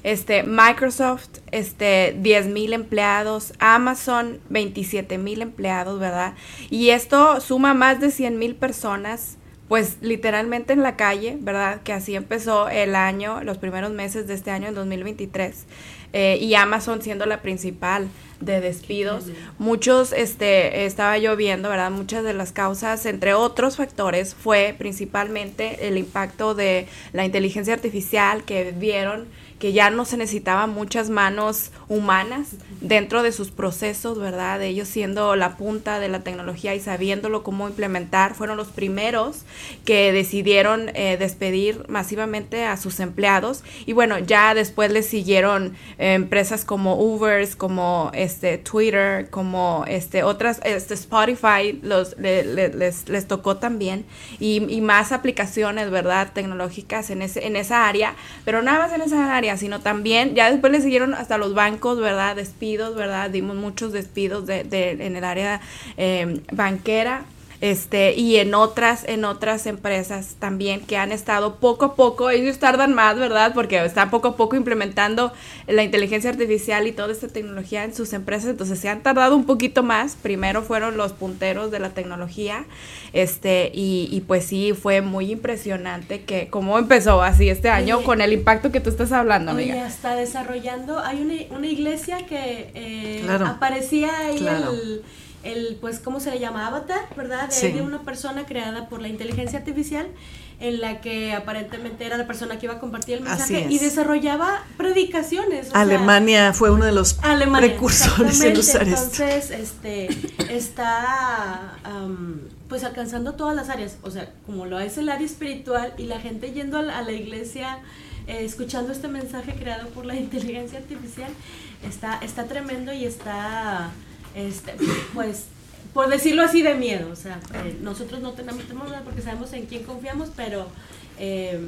Speaker 3: Este, Microsoft, este, 10 mil empleados, Amazon, 27 mil empleados, ¿verdad? Y esto suma más de 100 mil personas, pues literalmente en la calle, ¿verdad? Que así empezó el año, los primeros meses de este año, en 2023. eh, y Amazon siendo la principal de despidos. Muchos, este, estaba yo viendo, ¿verdad? Muchas de las causas, entre otros factores, fue principalmente el impacto de la inteligencia artificial que vieron que ya no se necesitaban muchas manos humanas dentro de sus procesos, ¿verdad? De ellos siendo la punta de la tecnología y sabiéndolo cómo implementar, fueron los primeros que decidieron eh, despedir masivamente a sus empleados y bueno, ya después les siguieron eh, empresas como Ubers, como este Twitter, como este otras, este Spotify, los le- les, les tocó también y, y más aplicaciones, ¿verdad? Tecnológicas en ese en esa área, pero nada más en esa área, sino también ya después le siguieron hasta los bancos, ¿verdad? Despidos, ¿verdad? Dimos muchos despidos de, de- en el área eh, banquera este y en otras en otras empresas también que han estado poco a poco ellos tardan más verdad porque están poco a poco implementando la inteligencia artificial y toda esta tecnología en sus empresas entonces se han tardado un poquito más primero fueron los punteros de la tecnología este y, y pues sí fue muy impresionante que cómo empezó así este año
Speaker 5: Oye.
Speaker 3: con el impacto que tú estás hablando
Speaker 5: Oye,
Speaker 3: amiga
Speaker 5: está desarrollando, hay una, una iglesia que eh,
Speaker 2: Claro.
Speaker 5: aparecía ahí
Speaker 2: Claro.
Speaker 5: el, el, pues, ¿cómo se le llama? Avatar, ¿verdad? De,
Speaker 2: Sí.
Speaker 5: de una persona creada por la inteligencia artificial en la que aparentemente era la persona que iba a compartir el mensaje y
Speaker 2: es.
Speaker 5: desarrollaba predicaciones. sea,
Speaker 2: Alemania fue uno de los
Speaker 5: Alemania,
Speaker 2: precursores en usar esto.
Speaker 5: Entonces, este, está am, pues alcanzando todas las áreas, o sea, como lo es el área espiritual y la gente yendo a la, a la iglesia, eh, escuchando este mensaje creado por la inteligencia artificial, está, está tremendo y está, este, pues, por decirlo así, de miedo. O sea, eh, nosotros no tenemos temor porque sabemos en quién confiamos, pero eh,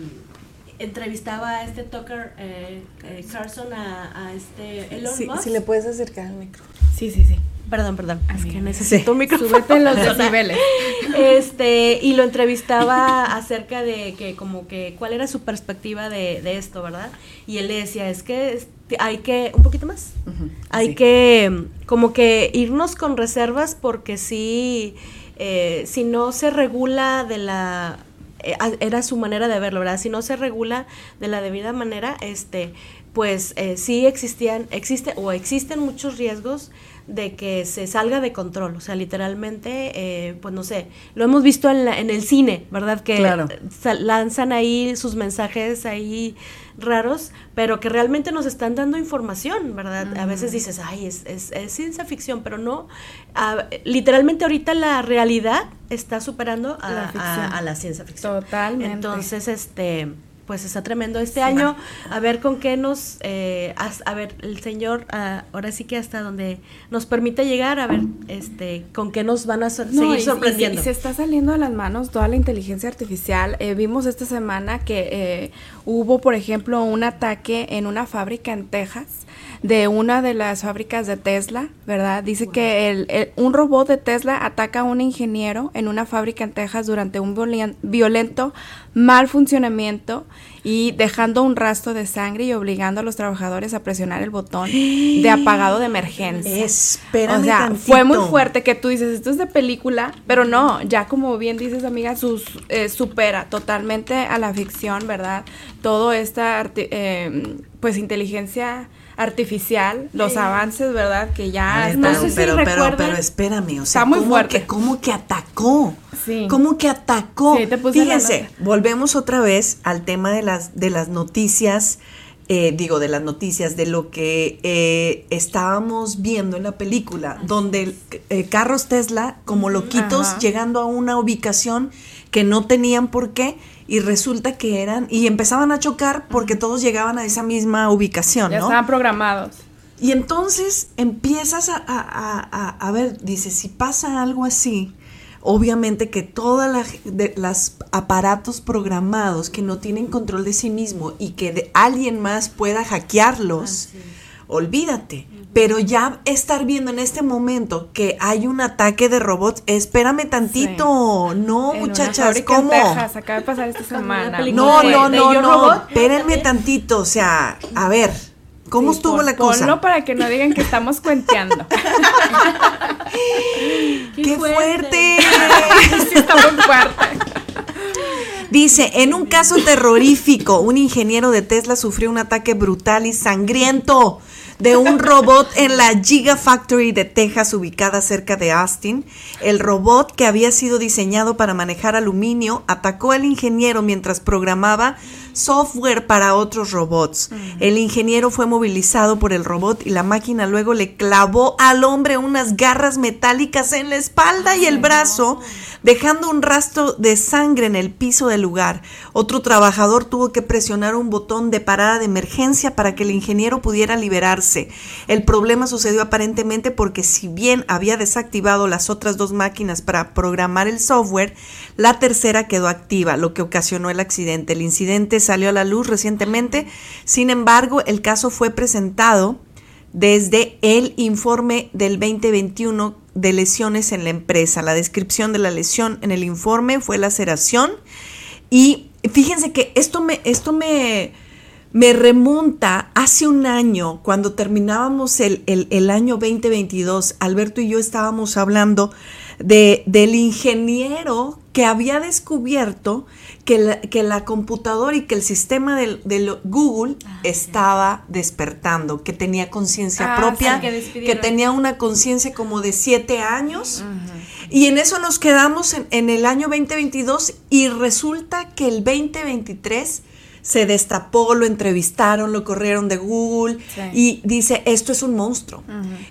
Speaker 5: entrevistaba a este Tucker eh, eh, Carlson a, a este Elon
Speaker 2: Sí,
Speaker 5: Musk.
Speaker 2: si le puedes acercar el micro.
Speaker 3: sí sí sí
Speaker 5: Perdón, perdón. Es que necesito un micrófono.
Speaker 3: súbete los decibeles
Speaker 5: Este, y lo entrevistaba acerca de que como que cuál era su perspectiva de, de esto, ¿verdad? Y él le decía, es que hay que, un poquito más, hay
Speaker 2: sí.
Speaker 5: que como que irnos con reservas porque si, eh, si no se regula de la eh, era su manera de verlo, ¿verdad? Si no se regula de la debida manera, este, pues eh, sí existían, existe o existen muchos riesgos de que se salga de control. O sea, literalmente, eh, pues no sé, lo hemos visto en, la- en el cine, ¿verdad? Que
Speaker 2: Claro.
Speaker 5: lanzan ahí sus mensajes ahí raros, pero que realmente nos están dando información, ¿verdad? A veces dices, ay, es, es- es ciencia ficción, pero no. Literalmente ahorita la realidad está superando a
Speaker 3: La
Speaker 5: a- a la ciencia ficción.
Speaker 3: Totalmente.
Speaker 5: Entonces, este, pues está tremendo este año. A ver con qué nos, eh, a ver, el señor, ah, ahora sí que hasta donde nos permite llegar, a ver, este, con qué nos van a
Speaker 3: No,
Speaker 5: seguir
Speaker 3: y- y
Speaker 5: sorprendiendo.
Speaker 3: se, se está saliendo de las manos toda la inteligencia artificial. Eh, vimos esta semana que eh, hubo, por ejemplo, un ataque en una fábrica en Texas de una de las fábricas de Tesla, ¿verdad? Dice que el- el- un robot de Tesla ataca a un ingeniero en una fábrica en Texas durante un violen- violento mal funcionamiento y dejando un rastro de sangre y obligando a los trabajadores a presionar el botón de apagado de emergencia.
Speaker 2: Espérame
Speaker 3: O sea,
Speaker 2: tantito.
Speaker 3: fue muy fuerte que tú dices, esto es de película, pero no, ya como bien dices, amiga, sus, eh, supera totalmente a la ficción, ¿verdad? Todo esta, eh, pues, inteligencia artificial, los avances, ¿verdad? Que ya...
Speaker 2: A ver,
Speaker 3: están-
Speaker 5: no sé si
Speaker 2: pero, pero, pero espérame, o sea,
Speaker 3: Está muy
Speaker 2: ¿cómo
Speaker 3: fuerte.
Speaker 2: Que, ¿cómo que atacó?
Speaker 3: Sí.
Speaker 2: ¿Cómo que atacó?
Speaker 3: Sí, te puse la
Speaker 2: Fíjense, volvemos otra vez al tema de las, de las noticias, eh, digo, de las noticias, de lo que eh, estábamos viendo en la película, donde eh, carros Tesla, como loquitos,
Speaker 3: Ajá.
Speaker 2: llegando a una ubicación que no tenían por qué. Y resulta que eran, y empezaban a chocar porque todos llegaban a esa misma ubicación,
Speaker 3: ya
Speaker 2: ¿no?
Speaker 3: estaban programados.
Speaker 2: Y entonces empiezas a, a- a- ver, dices, si pasa algo así, obviamente que todas las aparatos programados que no tienen control de sí mismo y que de- alguien más pueda hackearlos, olvídate. Pero ya estar viendo en este momento que hay un ataque de robots, espérame tantito. No,
Speaker 3: En
Speaker 2: muchachas, ¿cómo?
Speaker 3: en Texas, acaba de pasar esta semana.
Speaker 2: No, no, no, no.
Speaker 5: Robot.
Speaker 2: Espérenme tantito. O sea, a ver, ¿cómo
Speaker 3: Sí,
Speaker 2: estuvo
Speaker 3: pon-
Speaker 2: la cosa?
Speaker 3: Ponlo para que no digan que estamos cuenteando.
Speaker 2: ¡Qué fuerte!
Speaker 3: sí, está muy fuerte.
Speaker 2: Dice, en un caso terrorífico, un ingeniero de Tesla sufrió un ataque brutal y sangriento de un robot en la Gigafactory de Texas, ubicada cerca de Austin. El robot, que había sido diseñado para manejar aluminio, atacó al ingeniero mientras programaba software para otros robots. El ingeniero fue movilizado por el robot y la máquina luego le clavó al hombre unas garras metálicas en la espalda y el brazo, dejando un rastro de sangre en el piso del lugar. Otro trabajador tuvo que presionar un botón de parada de emergencia para que el ingeniero pudiera liberarse. El problema sucedió aparentemente porque si bien había desactivado las otras dos máquinas para programar el software, la tercera quedó activa, lo que ocasionó el accidente. El incidente salió a la luz recientemente, sin embargo, el caso fue presentado desde el informe del 2021 de lesiones en la empresa. La descripción de la lesión en el informe fue laceración. Y fíjense que esto me, esto me, me remonta hace un año, cuando terminábamos el, el- el año 2022, Alberto y yo estábamos hablando de, del ingeniero que había descubierto que la, que la computadora y que el sistema del, del Google estaba despertando, que tenía conciencia
Speaker 3: Ah,
Speaker 2: propia,
Speaker 5: sí, que
Speaker 2: tenía una conciencia como de siete años. Y en eso nos quedamos en, en el año 2022 y resulta que el 2023 se destapó, lo entrevistaron, lo corrieron de Google
Speaker 3: Sí.
Speaker 2: y dice, esto es un monstruo.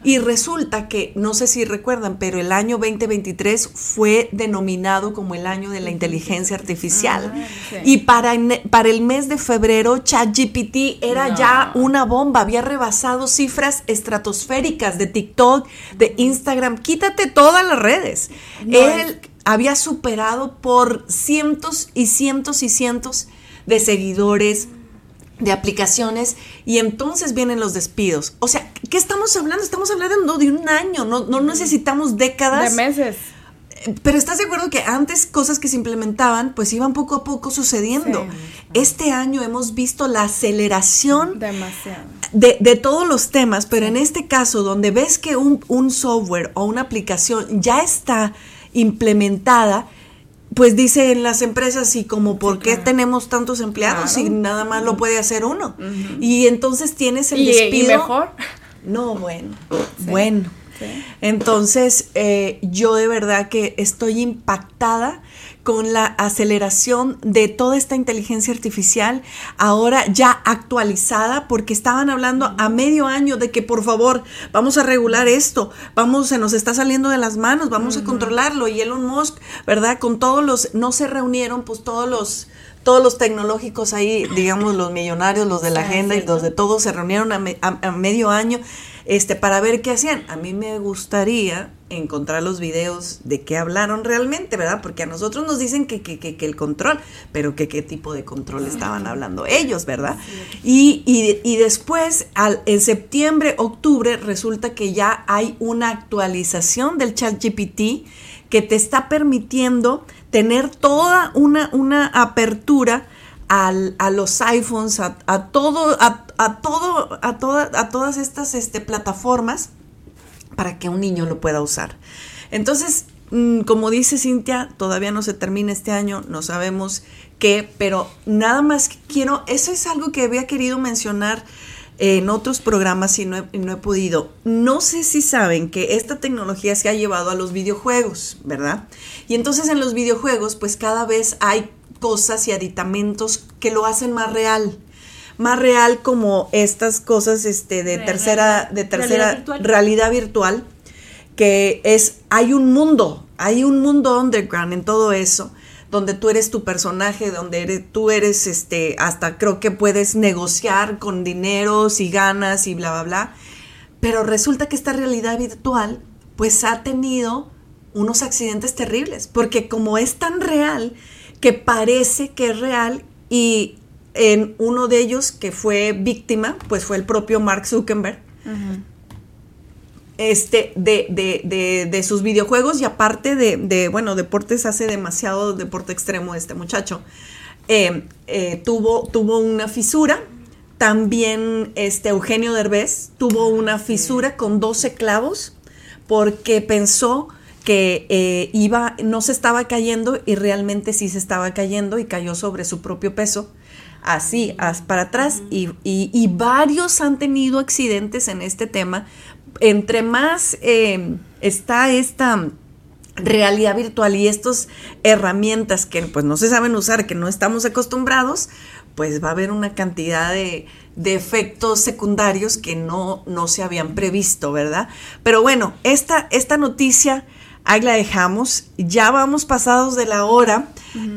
Speaker 2: Y resulta que, no sé si recuerdan, pero el año 2023 fue denominado como el año de la inteligencia artificial.
Speaker 3: sí.
Speaker 2: Y para, para el mes de febrero, ChatGPT era ya una bomba, había rebasado cifras estratosféricas de TikTok, de Instagram, quítate todas las redes. Él había superado por cientos y cientos y cientos de seguidores, de aplicaciones, y entonces vienen los despidos. O sea, ¿qué estamos hablando? Estamos hablando de un año, no, no necesitamos décadas.
Speaker 3: De meses.
Speaker 2: Pero estás de acuerdo que antes cosas que se implementaban pues iban poco a poco sucediendo.
Speaker 3: Sí.
Speaker 2: Este año hemos visto la aceleración de, de todos los temas, pero en este caso donde ves que un, un software o una aplicación ya está implementada, pues dicen las empresas y como por qué tenemos tantos empleados
Speaker 3: Claro.
Speaker 2: si nada más lo puede hacer uno. Y entonces tienes el
Speaker 3: Y,
Speaker 2: despido.
Speaker 3: y mejor.
Speaker 2: No, bueno, bueno. Entonces, eh, yo de verdad que estoy impactada con la aceleración de toda esta inteligencia artificial, ahora ya actualizada, porque estaban hablando a medio año de que por favor vamos a regular esto, vamos, se nos está saliendo de las manos, vamos a controlarlo. Y Elon Musk, ¿verdad? Con todos los, no se reunieron, pues todos los todos los tecnológicos ahí, digamos, los millonarios, los de la agenda y los de todos se reunieron a, a medio año este, para ver qué hacían. A mí me gustaría encontrar los videos de qué hablaron realmente, ¿verdad? Porque a nosotros nos dicen que, que, que, el control, pero que qué tipo de control estaban hablando ellos, ¿verdad? Y, y, y después, al, en septiembre, octubre, resulta que ya hay una actualización del chat GPT que te está permitiendo tener toda una, una apertura al, a los iPhones, a, a todo, a, a, todo, a, toda, a todas estas este, plataformas para que un niño lo pueda usar. Entonces, mm, como dice Cintia, todavía no se termina este año, no sabemos qué, pero nada más quiero, eso es algo que había querido mencionar en otros programas y no he, no he, podido. No sé si saben que esta tecnología se ha llevado a los videojuegos, ¿verdad? Y entonces en los videojuegos, pues cada vez hay cosas y aditamentos que lo hacen más real más real como estas cosas este, de tercera, de tercera realidad virtual. que es, hay un mundo, hay un mundo underground en todo eso, donde tú eres tu personaje, donde eres, tú eres, este, hasta creo que puedes negociar con dinero si ganas y bla, bla, bla. Pero resulta que esta realidad virtual, pues ha tenido unos accidentes terribles, porque como es tan real, que parece que es real y en uno de ellos que fue víctima, pues fue el propio Mark Zuckerberg. Este, de, de, de, sus videojuegos y aparte de, bueno, deportes, hace demasiado deporte extremo este muchacho. Eh, eh, tuvo, tuvo una fisura. También este Eugenio Derbez tuvo una fisura con 12 clavos porque pensó que eh, iba, no se estaba cayendo y realmente sí se estaba cayendo y cayó sobre su propio peso así, para atrás, y, varios han tenido accidentes en este tema. Entre más em, está esta realidad virtual y estas herramientas que pues no se saben usar, que no estamos acostumbrados, pues va a haber una cantidad de, efectos secundarios que no, no se habían previsto, ¿verdad? Pero bueno, esta, esta noticia ahí la dejamos, ya vamos pasados de la hora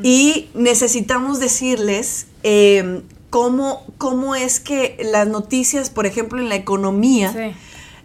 Speaker 2: y necesitamos decirles eh, cómo, cómo, es que las noticias, por ejemplo, en la economía,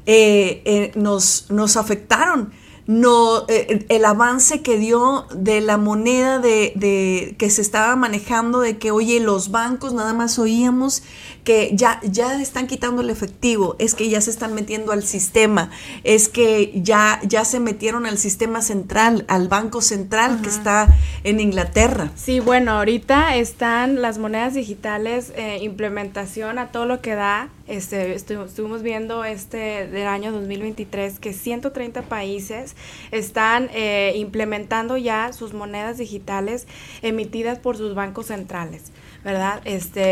Speaker 2: eh, eh, nos, nos afectaron. No eh, el avance que dio de la moneda de, de, que se estaba manejando de que oye los bancos nada más oíamos que ya ya están quitando el efectivo es que ya se están metiendo al sistema es que ya ya se metieron al sistema central al banco central que está en Inglaterra.
Speaker 3: Sí bueno ahorita están las monedas digitales eh, implementación a todo lo que da. Este, estuvimos viendo este del año 2023 que 130 países están eh, implementando ya sus monedas digitales emitidas por sus bancos centrales. ¿Verdad? Este,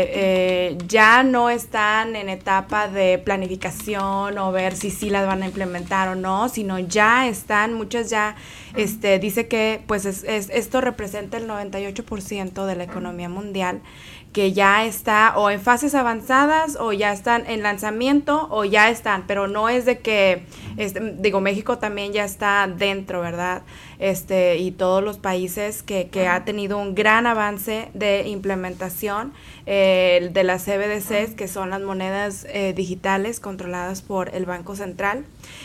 Speaker 3: eh, ya no están en etapa de planificación o ver si sí las van a implementar o no, sino ya están, muchas ya, este, dice que pues es, esto representa el 98% de la economía mundial que ya está o en fases avanzadas o ya están en lanzamiento o ya están, pero no es de que, este, digo, México también ya está dentro, ¿verdad? Este, y todos los países que, que ha tenido un gran avance de implementación eh, de las CBDCs, que son las monedas eh, digitales controladas por el Banco Central.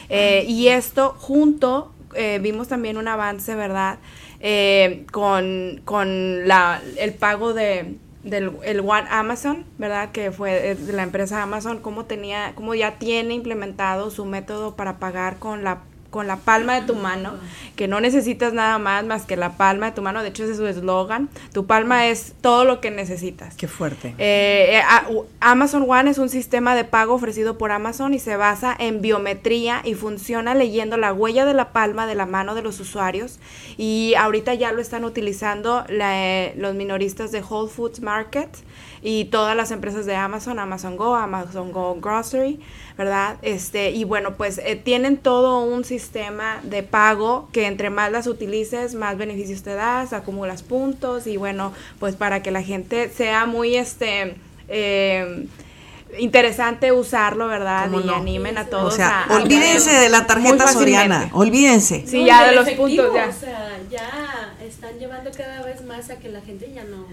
Speaker 3: Eh, y esto junto, vimos también un avance, ¿verdad? con, con la, el pago de del el One Amazon, ¿verdad? Que fue de la empresa Amazon, cómo tenía, cómo ya tiene implementado su método para pagar con la con la palma de tu mano, que no necesitas nada más más que la palma de tu mano, de hecho ese es su eslogan, tu palma es todo lo que necesitas.
Speaker 2: Qué fuerte.
Speaker 3: Eh, eh, Amazon One es un sistema de pago ofrecido por Amazon y se basa en biometría y funciona leyendo la huella de la palma de la mano de los usuarios. Y ahorita ya lo están utilizando la, eh, los minoristas de Whole Foods Market y todas las empresas de Amazon, Amazon Go, Amazon Go Grocery, ¿verdad? Este, y bueno, pues eh, tienen todo un sistema de pago que entre más las utilices, más beneficios te das, acumulas puntos y bueno, pues para que la gente sea muy este eh, interesante usarlo, ¿verdad?
Speaker 2: ¿Cómo
Speaker 3: Y
Speaker 2: no?
Speaker 3: animen a
Speaker 2: O
Speaker 3: todos
Speaker 2: sea,
Speaker 3: a- a
Speaker 2: olvídense de la tarjeta soriana, olvídense.
Speaker 3: Sí,
Speaker 5: No,
Speaker 3: ya de los
Speaker 5: efectivo,
Speaker 3: puntos ya.
Speaker 5: O sea, ya están llevando cada vez más a que la gente ya no,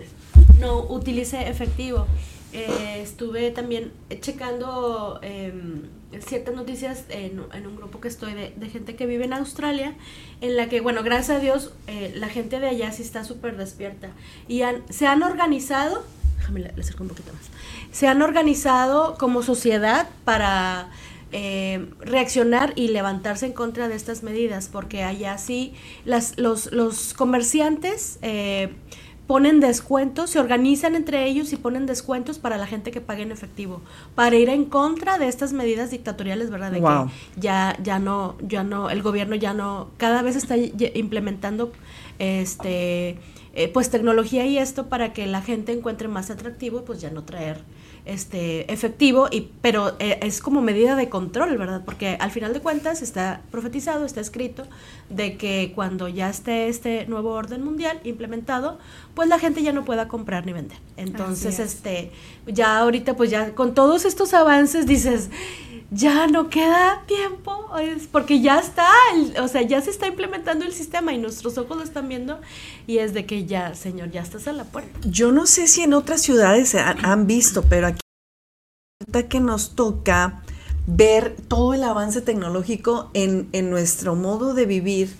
Speaker 5: no utilice efectivo. Eh, estuve también checando em, ciertas noticias en, un grupo que estoy de, gente que vive en Australia, en la que, bueno, gracias a Dios, eh, la gente de allá sí está súper despierta. Y se han organizado, déjame le, le un poquito más, se han organizado como sociedad para eh, reaccionar y levantarse en contra de estas medidas, porque allá sí las, los, los comerciantes eh, ponen descuentos, se organizan entre ellos y ponen descuentos para la gente que pague en efectivo, para ir en contra de estas medidas dictatoriales, ¿verdad? De
Speaker 2: Wow.
Speaker 5: que ya, ya no, ya no, el gobierno ya no, cada vez está implementando este eh, pues tecnología y esto para que la gente encuentre más atractivo pues ya no traer este efectivo y pero eh, es como medida de control verdad porque al final de cuentas está profetizado está escrito de que cuando ya esté este nuevo orden mundial implementado pues la gente ya no pueda comprar ni vender entonces
Speaker 3: es.
Speaker 5: este ya ahorita pues ya con todos estos avances dices ya no queda tiempo, es porque ya está, el- o sea, ya se está implementando el sistema y nuestros ojos lo están viendo y es de que ya, señor, ya estás a la puerta.
Speaker 2: Yo no sé si en otras ciudades se han, han visto, pero aquí que nos toca ver todo el avance tecnológico en, en nuestro modo de vivir,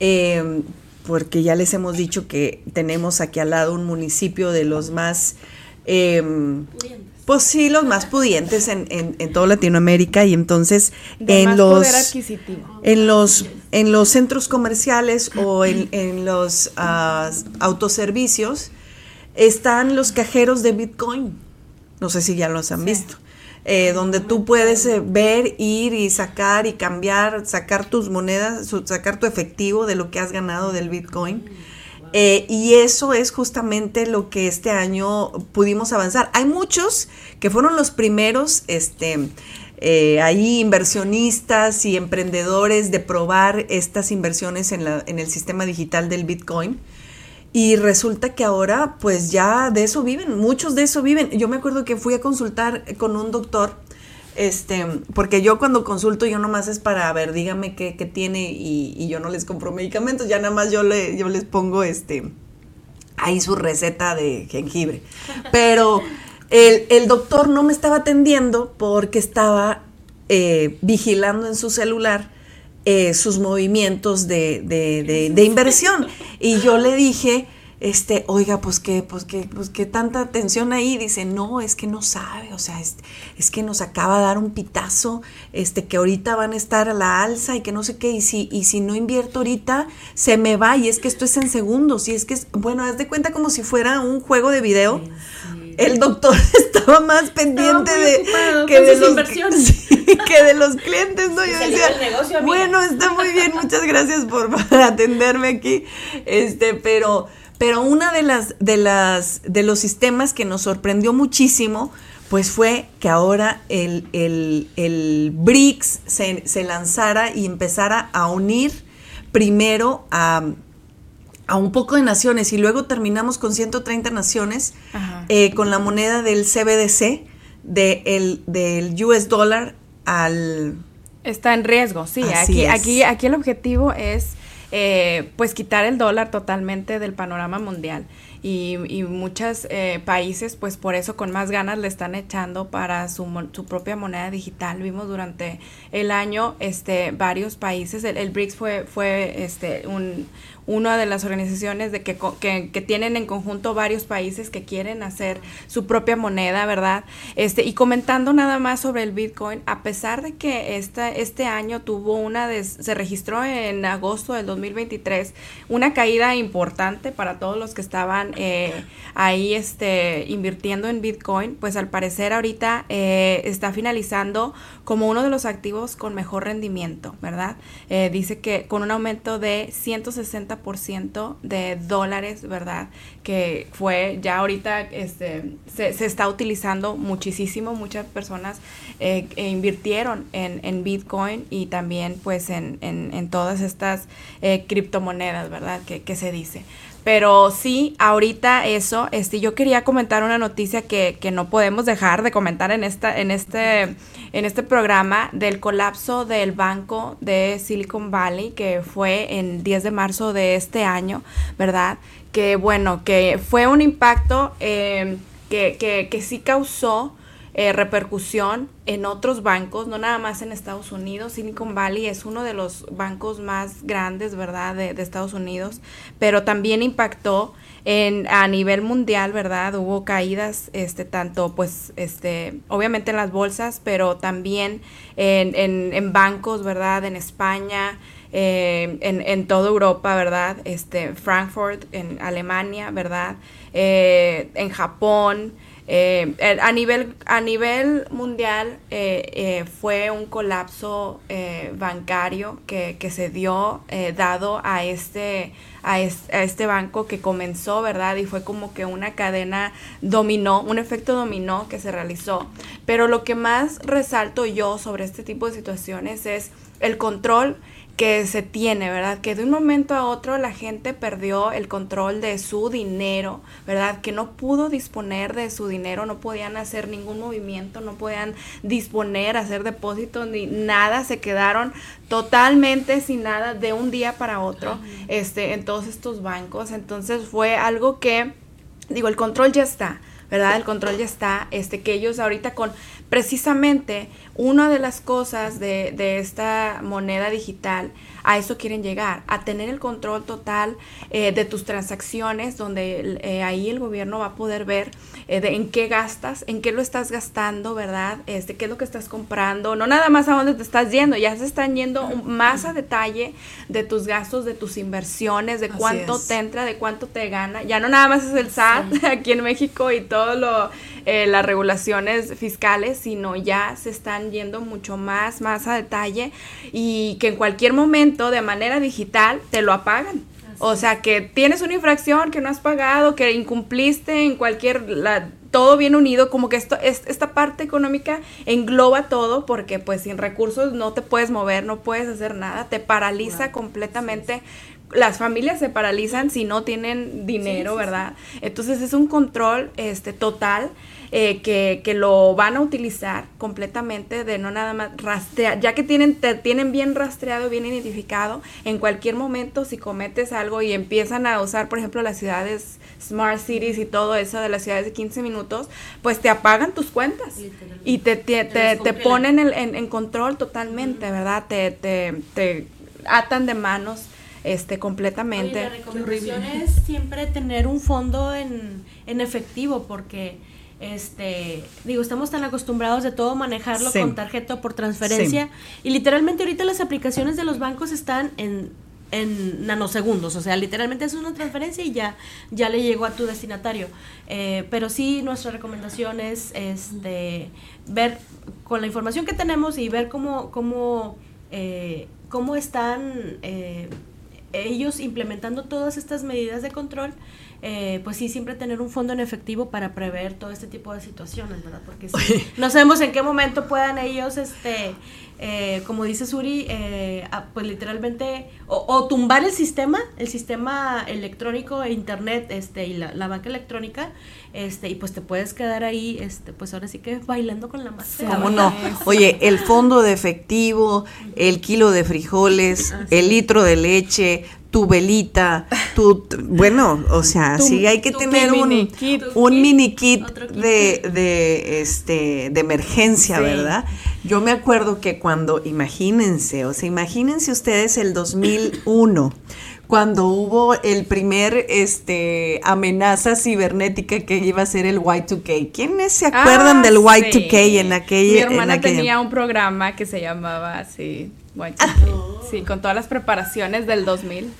Speaker 2: eh, porque ya les hemos dicho que tenemos aquí al lado un municipio de los más... eh, pues sí, los más pudientes en, en, en toda Latinoamérica y entonces
Speaker 3: De
Speaker 2: en
Speaker 3: más
Speaker 2: los
Speaker 3: poder adquisitivo.
Speaker 2: en los en los centros comerciales o en, en los ah, autoservicios están los cajeros de Bitcoin. No sé si ya los han visto. Eh, donde tú puedes eh, ver, ir y sacar y cambiar, sacar tus monedas, sacar tu efectivo de lo que has ganado del Bitcoin. Eh, y eso es justamente lo que este año pudimos avanzar. Hay muchos que fueron los primeros, este, eh, ahí inversionistas y emprendedores de probar estas inversiones en, la- en el sistema digital del Bitcoin. Y resulta que ahora, pues ya de eso viven, muchos de eso viven. Yo me acuerdo que fui a consultar con un doctor, este, porque yo cuando consulto, yo nomás es para ver, dígame qué, qué tiene y, y yo no les compro medicamentos, ya nada más yo, le, yo les pongo este, ahí su receta de jengibre. Pero el, el doctor no me estaba atendiendo porque estaba eh, vigilando en su celular eh, sus movimientos de, de- de- de inversión. Y yo le dije, este, oiga, pues que, pues que, pues que tanta atención ahí. Dice, no, es que no sabe, o sea, es, es que nos acaba de dar un pitazo, este, que ahorita van a estar a la alza y que no sé qué, y si, y si no invierto ahorita, se me va, y es que esto es en segundos, y es que es, bueno, haz de cuenta como si fuera un juego de video. El doctor estaba más pendiente de que de los sí, que de los clientes, ¿no? Yo decía,
Speaker 5: negocio,
Speaker 2: bueno, está muy bien, muchas gracias por, por atenderme aquí. Este, pero, pero una de las, de las, de los sistemas que nos sorprendió muchísimo, pues fue que ahora el, el, el BRICS se, se lanzara y empezara a unir primero a, a un poco de naciones y luego terminamos con 130 naciones eh, con la moneda del CBDC, de el, del US dollar al...
Speaker 3: Está en riesgo, sí.
Speaker 2: Así
Speaker 3: Aquí,
Speaker 2: es.
Speaker 3: aquí, aquí el objetivo es eh, pues quitar el dólar totalmente del panorama mundial. Y, y muchos eh, países, pues por eso con más ganas le están echando para su, su propia moneda digital. Vimos durante el año este, varios países, el, el BRICS fue, fue este, un, una de las organizaciones de que, que, que, tienen en conjunto varios países que quieren hacer su propia moneda, ¿verdad? Este, y comentando nada más sobre el Bitcoin, a pesar de que esta, este año tuvo una, se registró en agosto del 2023, una caída importante para todos los que estaban eh, ahí este, invirtiendo en Bitcoin, pues al parecer ahorita eh, está finalizando como uno de los activos con mejor rendimiento, ¿verdad? Eh, dice que con un aumento de 160% de dólares, ¿verdad? Que fue ya ahorita este, se, se está utilizando muchísimo, muchas personas eh, invirtieron en, en, Bitcoin y también pues en, en, en todas estas eh, criptomonedas, ¿verdad? Que, que se dice. Pero sí, ahorita eso, este, yo quería comentar una noticia que, que, no podemos dejar de comentar en esta, en este, en este programa del colapso del banco de Silicon Valley, que fue en 10 de marzo de este año, ¿verdad? Que bueno, que fue un impacto eh, que, que, que sí causó eh, repercusión en otros bancos, no nada más en Estados Unidos. Silicon Valley es uno de los bancos más grandes, ¿verdad?, de, Estados Unidos, pero también impactó en, a nivel mundial, ¿verdad? Hubo caídas, este, tanto, pues, este, obviamente en las bolsas, pero también en, en, en bancos, ¿verdad? En España, eh, en, en, toda Europa, ¿verdad? Este, Frankfurt, en Alemania, ¿verdad? Eh, en Japón, eh, a, nivel, a nivel mundial eh, eh, fue un colapso eh, bancario que, que, se dio eh, dado a este, a, es, a este banco que comenzó, ¿verdad? Y fue como que una cadena dominó, un efecto dominó que se realizó. Pero lo que más resalto yo sobre este tipo de situaciones es el control que se tiene, ¿verdad? Que de un momento a otro la gente perdió el control de su dinero, ¿verdad? Que no pudo disponer de su dinero, no podían hacer ningún movimiento, no podían disponer, hacer depósitos ni nada, se quedaron totalmente sin nada de un día para otro, este, en todos estos bancos. Entonces fue algo que, digo, el control ya está, ¿verdad? El control ya está, este, que ellos ahorita con precisamente una de las cosas de, de, esta moneda digital, a eso quieren llegar, a tener el control total eh, de tus transacciones, donde eh, ahí el gobierno va a poder ver eh, de en qué gastas, en qué lo estás gastando, ¿verdad? Este, qué es lo que estás comprando, no nada más a dónde te estás yendo, ya se están yendo más a detalle de tus gastos, de tus inversiones, de cuánto te entra, de cuánto te gana, ya no nada más es el SAT sí. aquí en México y todo lo eh, las regulaciones fiscales, sino ya se están yendo mucho más, más a detalle y que en cualquier momento de manera digital te lo apagan. O sea, que tienes una infracción que no has pagado, que incumpliste en cualquier, la, todo bien unido, como que esto, es, esta parte económica engloba todo, porque pues sin recursos no te puedes mover, no puedes hacer nada, te paraliza wow. completamente. Las familias se paralizan si no tienen dinero, sí, sí, ¿verdad? Entonces es un control este, total eh, que, que, lo van a utilizar completamente de no nada más rastrear, ya que tienen, te tienen bien rastreado, bien identificado, en cualquier momento si cometes algo y empiezan a usar, por ejemplo, las ciudades smart cities y todo eso de las ciudades de 15 minutos, pues te apagan tus cuentas y te, te, te, te ponen en, en, en, control totalmente, uh -huh. ¿verdad? Te, te, te atan de manos este completamente.
Speaker 5: Oye, la recomendación es siempre tener un fondo en, en efectivo porque este, digo, estamos tan acostumbrados de todo manejarlo sí. con tarjeta por transferencia sí. y literalmente ahorita las aplicaciones de los bancos están en, en nanosegundos, o sea, literalmente es una transferencia y ya, ya le llegó a tu destinatario. Eh, pero sí, nuestra recomendación es este, ver con la información que tenemos y ver cómo, cómo, eh, cómo están eh, ellos implementando todas estas medidas de control eh, pues sí, siempre tener un fondo en efectivo para prever todo este tipo de situaciones, ¿verdad? Porque sí, no sabemos en qué momento puedan ellos, este, eh, como dice Suri, eh, pues literalmente, o, o, tumbar el sistema, el sistema electrónico, e internet, este, y la, la, banca electrónica, este, y pues te puedes quedar ahí, este, pues ahora sí que bailando con la masa.
Speaker 2: ¿Cómo no? Oye, el fondo de efectivo, el kilo de frijoles, ah, sí. el litro de leche, tu velita, tu, bueno, o sea, tu, sí hay que tener un mini kit, un mini kit, de, de, este, de emergencia, sí. ¿verdad? Yo me acuerdo que cuando, imagínense, o sea, imagínense ustedes el 2001, cuando hubo el primer este amenaza cibernética que iba a ser el Y2K. ¿Quiénes se acuerdan
Speaker 3: Ah,
Speaker 2: del Y2K
Speaker 3: sí.
Speaker 2: en aquella
Speaker 3: Mi
Speaker 2: en
Speaker 3: hermana
Speaker 2: aquella-
Speaker 3: tenía un programa que se llamaba así, Y2K. Sí, con todas las preparaciones del 2000.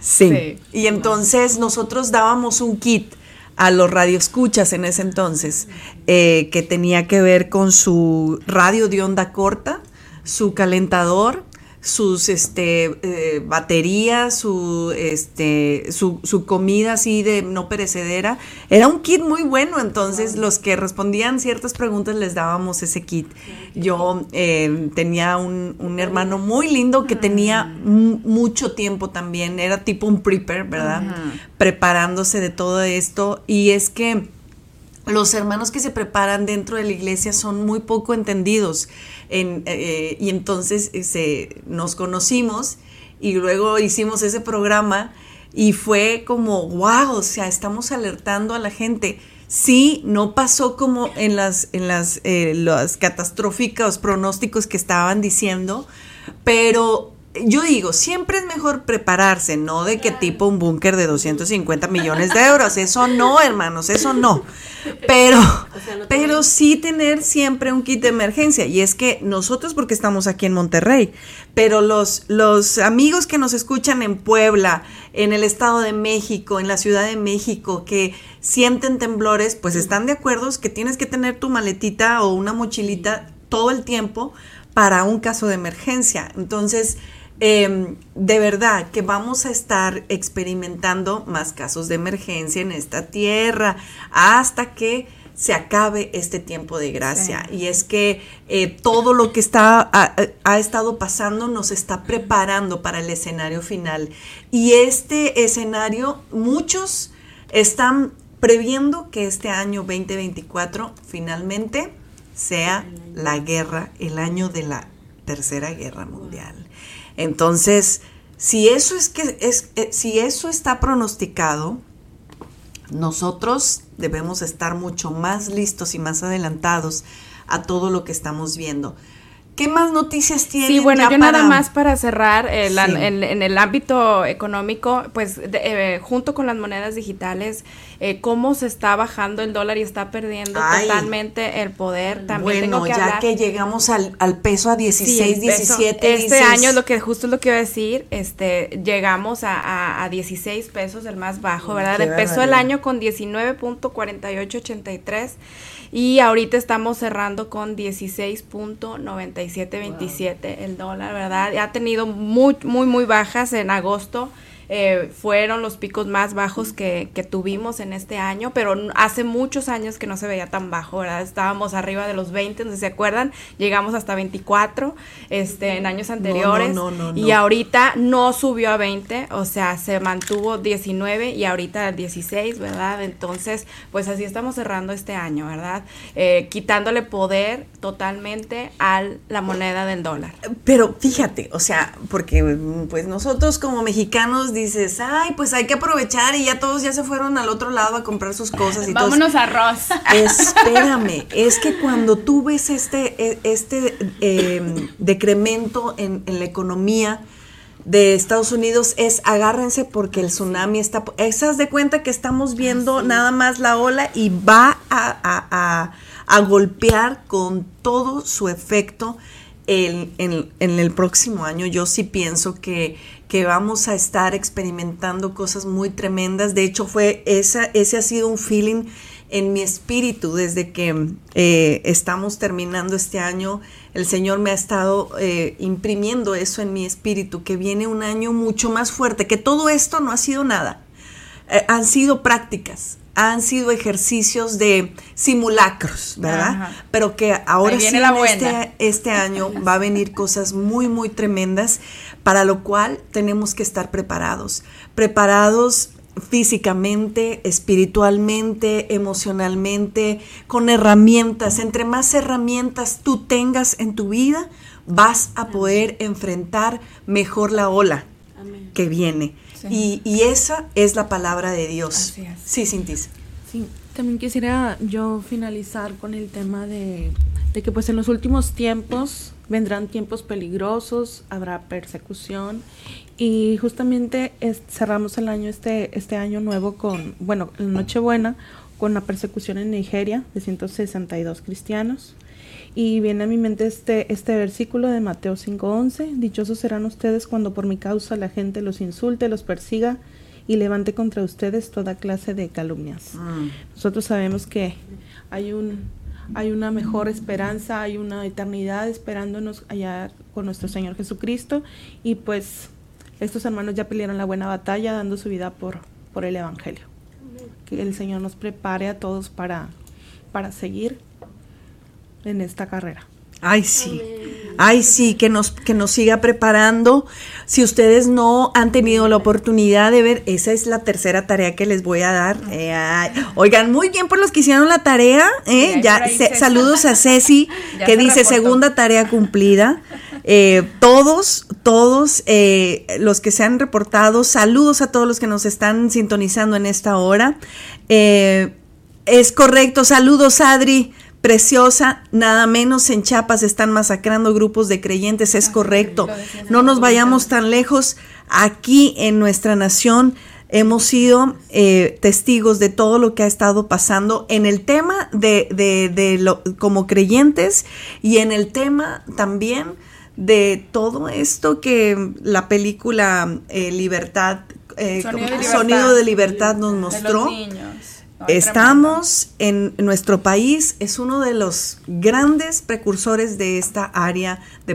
Speaker 2: Sí.
Speaker 3: Sí.
Speaker 2: Y entonces nosotros dábamos un kit a los radioescuchas en ese entonces, eh, que tenía que ver con su radio de onda corta, su calentador, sus este eh, baterías, su este su, su comida así de no perecedera. Era un kit muy bueno, entonces los que respondían ciertas preguntas les dábamos ese kit. Yo eh, tenía un, un hermano muy lindo que tenía mu- mucho tiempo también, era tipo un prepper, ¿verdad? Preparándose de todo esto. Y es que los hermanos que se preparan dentro de la iglesia son muy poco entendidos en, eh, y entonces eh, nos conocimos y luego hicimos ese programa y fue como, wow, o sea, estamos alertando a la gente. Sí, no pasó como en las, en eh, las catastróficos pronósticos que estaban diciendo, pero yo digo, siempre es mejor prepararse, no de que tipo un búnker de 250 millones de euros, eso no, hermanos, eso no. Pero, pero sí tener siempre un kit de emergencia. Y es que nosotros, porque estamos aquí en Monterrey, pero los, los amigos que nos escuchan en Puebla, en el Estado de México, en la Ciudad de México, que sienten temblores, pues están de acuerdo que tienes que tener tu maletita o una mochilita todo el tiempo para un caso de emergencia. Entonces, eh, de verdad que vamos a estar experimentando más casos de emergencia en esta tierra hasta que se acabe este tiempo de gracia. Y es que eh, todo lo que está, ha, ha estado pasando nos está preparando para el escenario final. Y este escenario, muchos están previendo que este año 2024 finalmente sea la guerra, el año de la Tercera Guerra Mundial. Entonces, si eso es que es, eh, si eso está pronosticado, nosotros debemos estar mucho más listos y más adelantados a todo lo que estamos viendo. ¿Qué más noticias tienen?
Speaker 3: Sí, bueno, yo nada más para cerrar,
Speaker 2: Sí.
Speaker 3: en, en el ámbito económico, pues de- eh, junto con las monedas digitales, eh, cómo se está bajando el dólar y está perdiendo
Speaker 2: Ay.
Speaker 3: totalmente el poder. También
Speaker 2: Bueno,
Speaker 3: tengo que
Speaker 2: ya
Speaker 3: hablar.
Speaker 2: que llegamos al, al peso a
Speaker 3: Sí,
Speaker 2: 16,
Speaker 3: el peso.
Speaker 2: 17.
Speaker 3: Este
Speaker 2: dices,
Speaker 3: año, lo que justo es lo que iba a decir, este, llegamos a, a, a 16 pesos, el más bajo, ¿verdad?
Speaker 2: Qué
Speaker 3: Empezó el
Speaker 2: barbaridad.
Speaker 3: año con 19.4883 y ahorita estamos cerrando con 16.9727 el dólar, ¿verdad? Ha tenido muy, muy, muy bajas en agosto. Eh, fueron los picos más bajos que, que tuvimos en este año, pero hace muchos años que no se veía tan bajo, ¿verdad? Estábamos arriba de los 20, no sé si se acuerdan, llegamos hasta 24 este, en años anteriores
Speaker 2: no, no, no,
Speaker 3: y ahorita no subió a 20, o sea, se mantuvo 19 y ahorita 16, ¿verdad? Entonces, pues así estamos cerrando este año, ¿verdad? Eh, quitándole poder totalmente a la moneda del dólar.
Speaker 2: Pero fíjate, o sea, porque pues nosotros como mexicanos dices, ay, pues hay que aprovechar y ya todos ya se fueron al otro lado a comprar sus cosas y.
Speaker 3: Vámonos a arroz.
Speaker 2: Espérame, es que cuando tú ves este, e- este eh, decremento en, en la economía de Estados Unidos es agárrense porque el tsunami está... Esas de cuenta que estamos viendo nada más la ola y va a, a- a- a golpear con todo su efecto el- en, en el próximo año. Yo sí pienso que, que vamos a estar experimentando cosas muy tremendas. De hecho, fue esa, ese ha sido un feeling en mi espíritu desde que eh, estamos terminando este año. El Señor me ha estado eh, imprimiendo eso en mi espíritu, que viene un año mucho más fuerte, que todo esto no ha sido nada. Eh, han sido prácticas, han sido ejercicios de simulacros, ¿verdad?
Speaker 3: Ajá.
Speaker 2: Pero que ahora sí
Speaker 3: la
Speaker 2: este, este año va a venir cosas muy, muy tremendas, para lo cual tenemos que estar preparados. Preparados físicamente, espiritualmente, emocionalmente, con herramientas. Entre más herramientas tú tengas en tu vida, vas a poder enfrentar mejor la ola que viene. Y, y esa es la palabra de Dios.
Speaker 3: Así es.
Speaker 2: Sí, Cintis.
Speaker 4: Sí, también quisiera yo finalizar con el tema de, de que pues en los últimos tiempos vendrán tiempos peligrosos, habrá persecución y justamente cerramos el año este este año nuevo con bueno, Nochebuena con la persecución en Nigeria de 162 cristianos. Y viene a mi mente este, este versículo de Mateo 5:11, dichosos serán ustedes cuando por mi causa la gente los insulte, los persiga y levante contra ustedes toda clase de calumnias. Mm. Nosotros sabemos que hay un hay una mejor esperanza, hay una eternidad esperándonos allá con nuestro Señor Jesucristo y pues estos hermanos ya pelearon la buena batalla dando su vida por, por el Evangelio. Que el Señor nos prepare a todos para, para seguir en esta carrera.
Speaker 2: Ay, sí. Ay, sí, que nos, que nos siga preparando. Si ustedes no han tenido la oportunidad de ver, esa es la tercera tarea que les voy a dar. Eh, oigan, muy bien por los que hicieron la tarea. Eh, ya, saludos a Ceci, que dice segunda tarea cumplida. Eh, todos, todos los que se han reportado, saludos a todos los que nos están sintonizando en esta hora. es correcto, saludos Adri preciosa, nada menos en Chiapas están masacrando grupos de creyentes, es correcto. No nos vayamos tan lejos. Aquí en nuestra nación hemos sido eh, testigos de todo lo que ha estado pasando en el tema de, de, lo, como creyentes y en el tema también de todo esto que la película eh, Libertad, eh, Sonido, de Libertad, nos mostró. Estamos en nuestro país, es uno de los grandes precursores de esta área de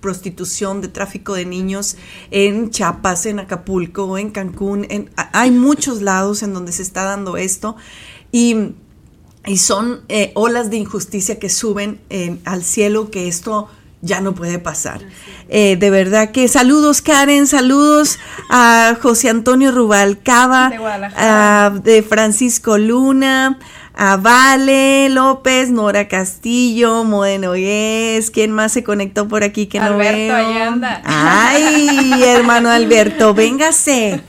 Speaker 2: prostitución, de tráfico de niños en Chiapas, en Acapulco, en Cancún. Hay muchos lados en donde se está dando esto y, son eh, olas de injusticia que suben al cielo que esto ya no puede pasar. Eh, de verdad que saludos Karen, saludos a José Antonio Rubalcaba, de, de Francisco Luna, a Vale López, Nora Castillo, Modeno es ¿quién más se conectó por aquí que no veo? Ahí anda. Ay, hermano Alberto, véngase.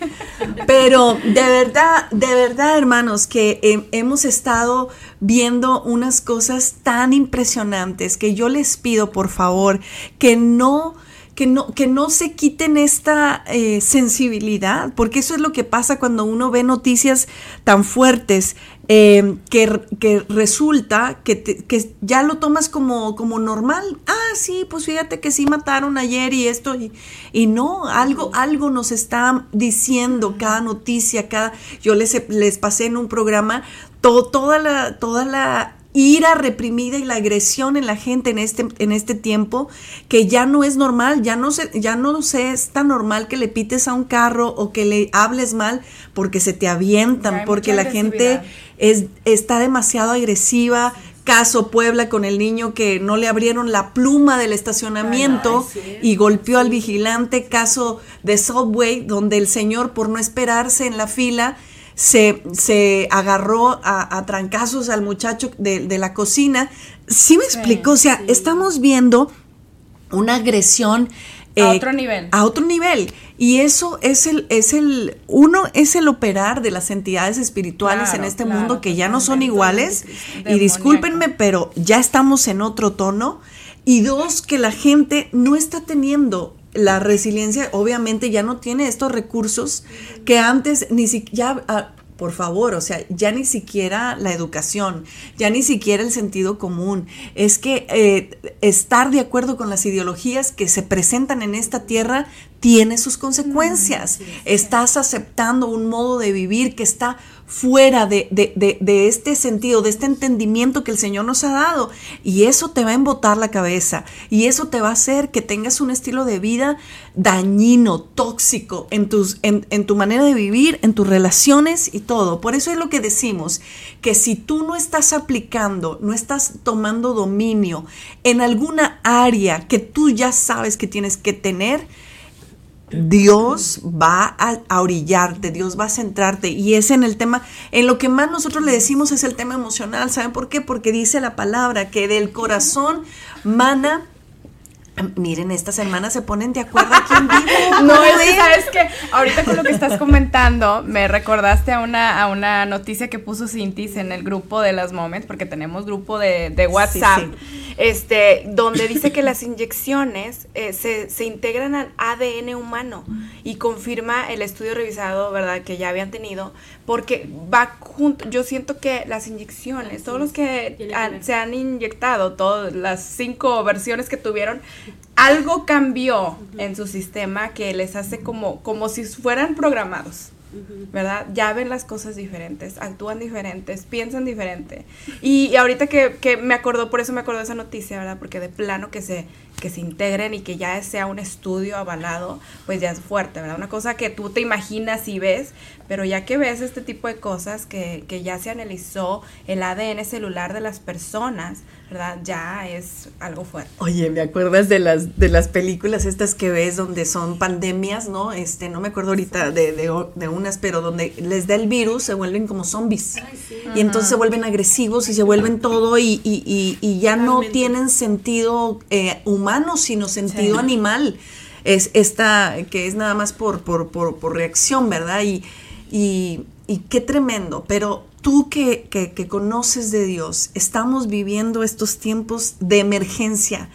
Speaker 2: Pero de verdad, de verdad, hermanos, que hemos estado viendo unas cosas tan impresionantes que yo les pido, por favor, que no que no, que no se quiten esta eh, sensibilidad, porque eso es lo que pasa cuando uno ve noticias tan fuertes eh, que, que, resulta que, que, ya lo tomas como, como normal. Ah, sí, pues fíjate que sí mataron ayer y esto, y, y no, algo, algo nos está diciendo cada noticia, cada, yo les, les pasé en un programa toda la, toda la ira reprimida y la agresión en la gente en este, en este tiempo que ya no es normal, ya no, se, ya no sé, es tan normal que le pites a un carro o que le hables mal porque se te avientan, porque la gente es, está demasiado agresiva. Caso Puebla con el niño que no le abrieron la pluma del estacionamiento y golpeó al vigilante. Caso de Subway, donde el señor por no esperarse en la fila se, se agarró a, trancazos al muchacho de, la cocina. Sí me explicó, o sea, estamos viendo una agresión
Speaker 3: a eh, otro nivel.
Speaker 2: A otro nivel. Y eso es el, es el, uno es el operar de las entidades espirituales en este mundo que ya no son iguales. Y discúlpenme, pero ya estamos en otro tono. Y dos, que la gente no está teniendo la resiliencia obviamente ya no tiene estos recursos que antes ni siquiera, ah, por favor, o sea, ya ni siquiera la educación, ya ni siquiera el sentido común. Es que eh, estar de acuerdo con las ideologías que se presentan en esta tierra tiene sus consecuencias. Estás aceptando un modo de vivir que está fuera de, de, este sentido, de este entendimiento que el Señor nos ha dado. Y eso te va a embotar la cabeza. Y eso te va a hacer que tengas un estilo de vida dañino, tóxico en, tus, en, en tu manera de vivir, en tus relaciones y todo. Por eso es lo que decimos, que si tú no estás aplicando, no estás tomando dominio en alguna área que tú ya sabes que tienes que tener, Dios va a, orillarte, Dios va a centrarte y es en el tema, en lo que más nosotros le decimos es el tema emocional, ¿saben por qué? Porque dice la palabra que del corazón mana Miren, estas hermanas se ponen de acuerdo aquí en vivo.
Speaker 3: No, es que sabes que ahorita con lo que estás comentando, me recordaste a una, a una noticia que puso Cintis en el grupo de las Moments, porque tenemos grupo de, de WhatsApp, este, donde dice que las inyecciones eh, se, se integran al ADN humano y confirma el estudio revisado, ¿verdad?, que ya habían tenido, porque va junto, yo siento que las inyecciones, todos los que han- se han inyectado, todas las cinco versiones que tuvieron, algo cambió en su sistema que les hace como, como si fueran programados. ¿Verdad? Ya ven las cosas diferentes, actúan diferentes, piensan diferente. Y, y ahorita que, que me acordó, por eso me acordó esa noticia, ¿verdad? Porque de plano que se, que se integren y que ya sea un estudio avalado, pues ya es fuerte, ¿verdad? Una cosa que tú te imaginas y ves, pero ya que ves este tipo de cosas, que, que ya se analizó el ADN celular de las personas, ¿verdad? Ya es algo fuerte.
Speaker 2: Oye, ¿me acuerdas de las, de las películas estas que ves donde son pandemias, no? Este, no me acuerdo ahorita de, de, de unas, pero donde les da el virus, se vuelven como zombies. Y entonces se vuelven agresivos y se vuelven todo y, y, y, y ya no tienen sentido eh, humano, sino sentido animal. Es esta, que es nada más por, por, por, por reacción, ¿verdad? Y, y, y qué tremendo, pero tú que, que, que conoces de Dios, estamos viviendo estos tiempos de emergencia,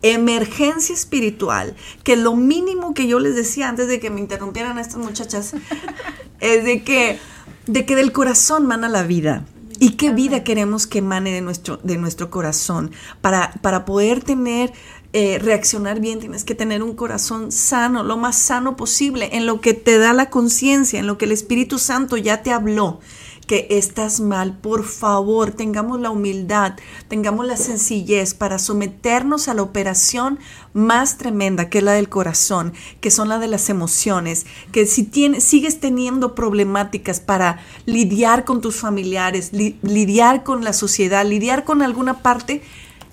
Speaker 2: emergencia espiritual, que lo mínimo que yo les decía antes de que me interrumpieran estas muchachas, es de que, de que del corazón mana la vida. ¿Y qué vida queremos que emane de nuestro, de nuestro corazón? Para, para poder tener, eh, reaccionar bien, tienes que tener un corazón sano, lo más sano posible, en lo que te da la conciencia, en lo que el Espíritu Santo ya te habló que estás mal, por favor, tengamos la humildad, tengamos la sencillez para someternos a la operación más tremenda que es la del corazón, que son la de las emociones, que si tienes, sigues teniendo problemáticas para lidiar con tus familiares, li- lidiar con la sociedad, lidiar con alguna parte,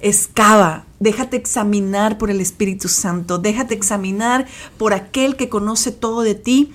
Speaker 2: excava, déjate examinar por el Espíritu Santo, déjate examinar por aquel que conoce todo de ti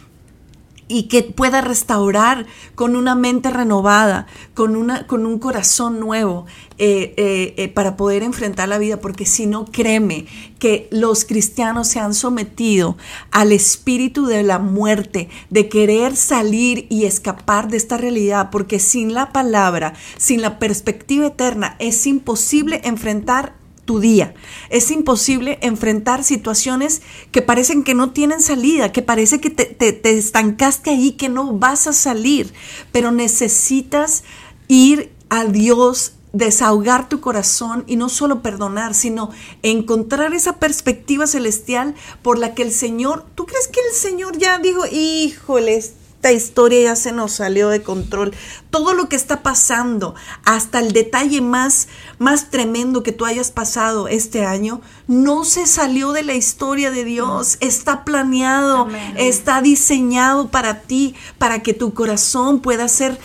Speaker 2: y que pueda restaurar con una mente renovada, con, una, con un corazón nuevo eh, eh, eh, para poder enfrentar la vida, porque si no, créeme que los cristianos se han sometido al espíritu de la muerte, de querer salir y escapar de esta realidad, porque sin la palabra, sin la perspectiva eterna, es imposible enfrentar tu día. Es imposible enfrentar situaciones que parecen que no tienen salida, que parece que te, te- te estancaste ahí, que no vas a salir, pero necesitas ir a Dios desahogar tu corazón y no solo perdonar, sino encontrar esa perspectiva celestial por la que el Señor, ¿tú crees que el Señor ya dijo, híjole, esta historia ya se nos salió de control. Todo lo que está pasando, hasta el detalle más, más tremendo que tú hayas pasado este año, no se salió de la historia de Dios. Está planeado,
Speaker 3: Amén.
Speaker 2: está diseñado para ti, para que tu corazón pueda ser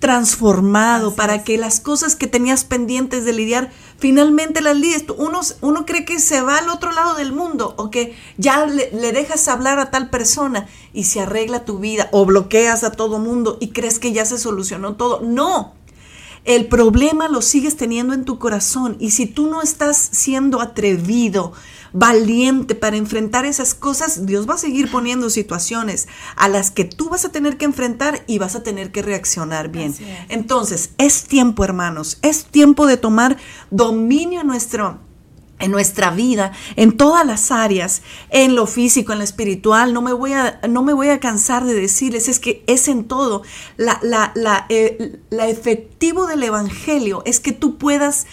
Speaker 2: transformado,
Speaker 3: Así
Speaker 2: para
Speaker 3: es.
Speaker 2: que las cosas que tenías pendientes de lidiar, finalmente las lidies. Uno, uno cree que se va al otro lado del mundo o que ya le, le dejas hablar a tal persona y se arregla tu vida o bloqueas a todo mundo y crees que ya se solucionó todo. No, el problema lo sigues teniendo en tu corazón y si tú no estás siendo atrevido, valiente para enfrentar esas cosas, Dios va a seguir poniendo situaciones a las que tú vas a tener que enfrentar y vas a tener que reaccionar bien. Entonces, es tiempo, hermanos, es tiempo de tomar dominio en nuestro en nuestra vida, en todas las áreas, en lo físico, en lo espiritual. No me voy a, no me voy a cansar de decirles, es que es en todo. La, la, eh, la efectivo del Evangelio es que tú puedas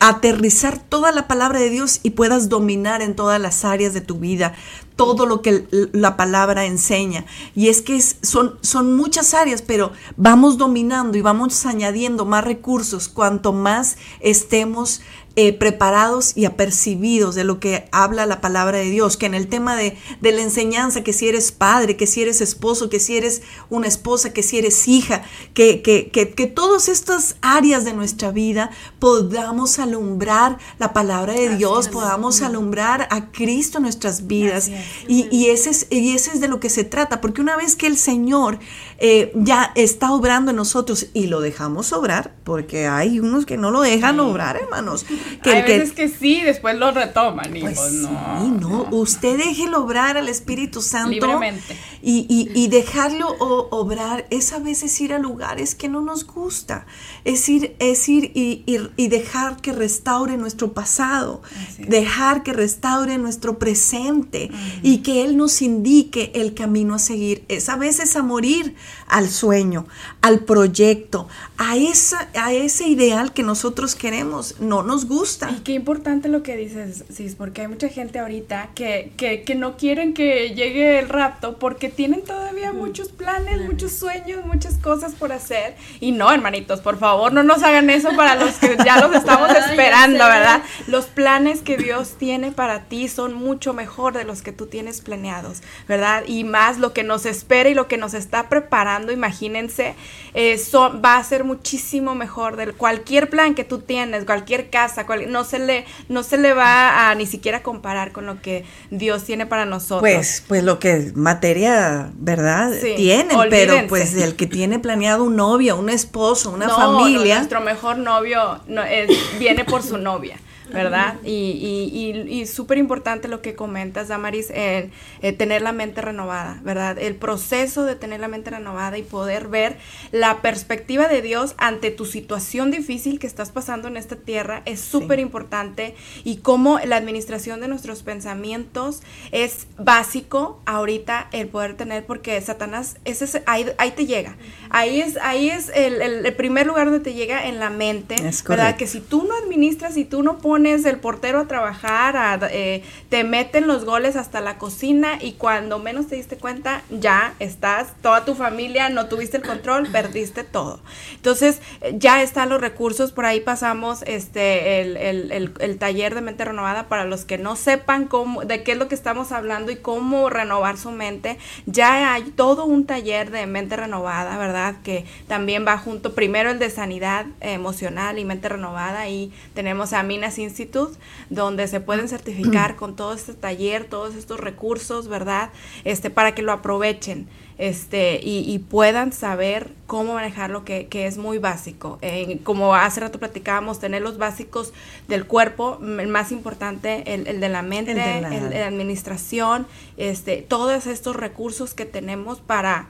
Speaker 2: aterrizar toda la palabra de Dios y puedas dominar en todas las áreas de tu vida todo lo que la palabra enseña. Y es que son, son muchas áreas, pero vamos dominando y vamos añadiendo más recursos cuanto más estemos eh, preparados y apercibidos de lo que habla la palabra de Dios, que en el tema de, de la enseñanza, que si eres padre, que si eres esposo, que si eres una esposa, que si eres hija, que, que, que, que todas estas áreas de nuestra vida podamos alumbrar la palabra de Dios, podamos alumbrar a Cristo en nuestras vidas. Y, y ese es, y ese es de lo que se trata, porque una vez que el Señor eh, ya está obrando en nosotros y lo dejamos obrar, porque hay unos que no lo dejan obrar, hermanos. Que,
Speaker 3: Hay
Speaker 2: que-
Speaker 3: veces que sí, después lo retoman y
Speaker 2: pues
Speaker 3: pues,
Speaker 2: sí,
Speaker 3: no.
Speaker 2: no, usted déjelo obrar al Espíritu Santo
Speaker 3: Libremente.
Speaker 2: y, y- y dejarlo o- obrar es a veces ir a lugares que no nos gusta, es ir, es ir y, y- y dejar que restaure nuestro pasado, dejar que restaure nuestro presente y que Él nos indique el camino a seguir, es a veces a morir al sueño, al proyecto, a, esa, a ese ideal que nosotros queremos, no nos gusta.
Speaker 3: Y qué importante lo que dices, Cis, porque hay mucha gente ahorita que, que, que no quieren que llegue el rapto porque tienen todavía muchos planes, muchos sueños, muchas cosas por hacer. Y no, hermanitos, por favor, no nos hagan eso para los que ya los estamos esperando. ¿verdad? Los planes que Dios tiene para ti son mucho mejor de los que tú tienes planeados, ¿verdad? Y más lo que nos espera y lo que nos está preparando, imagínense, eh, va a ser muchísimo mejor de cualquier plan que tú tienes, cualquier casa, cual- no se le no se le va a ni siquiera comparar con lo que Dios tiene para nosotros.
Speaker 2: Pues, pues lo que materia, ¿verdad?
Speaker 3: Sí,
Speaker 2: Tienen, pero pues el que tiene planeado un novio, un esposo, una
Speaker 3: No, no,
Speaker 2: familia.
Speaker 3: nuestro mejor novio no, es- viene por su novia, ¿verdad? Y, y, y, y súper importante lo que comentas, Damaris, en eh, tener la mente renovada, ¿verdad? El proceso de tener la mente renovada y poder ver la perspectiva de Dios ante tu situación difícil que estás pasando en esta tierra es súper importante y cómo la administración de nuestros pensamientos es básico ahorita el poder tener porque Satanás ese es, ahí, ahí te llega ahí es ahí es el, el- el primer lugar donde te llega en la mente
Speaker 2: Es
Speaker 3: verdad que si tú no administras si tú no pones el portero a trabajar a- eh, te meten los goles hasta la cocina y cuando menos te diste cuenta ya estás toda tu familia no tuviste el control perdiste todo. Entonces ya están los recursos por ahí pasamos este el, el- el- el taller de mente renovada para los que no sepan cómo de qué es lo que estamos hablando y cómo renovar su mente ya hay todo un taller de mente renovada verdad que también va junto primero el de sanidad eh, emocional y mente renovada y tenemos a Minas Institute donde se pueden certificar con todo este taller todos estos recursos verdad este para que lo aprovechen este y, y puedan saber cómo manejarlo que, que es muy básico. Eh, como hace rato platicábamos tener los básicos del cuerpo mm, el más importante el, el de la mente
Speaker 2: El de la-
Speaker 3: el administración este todos estos recursos que tenemos para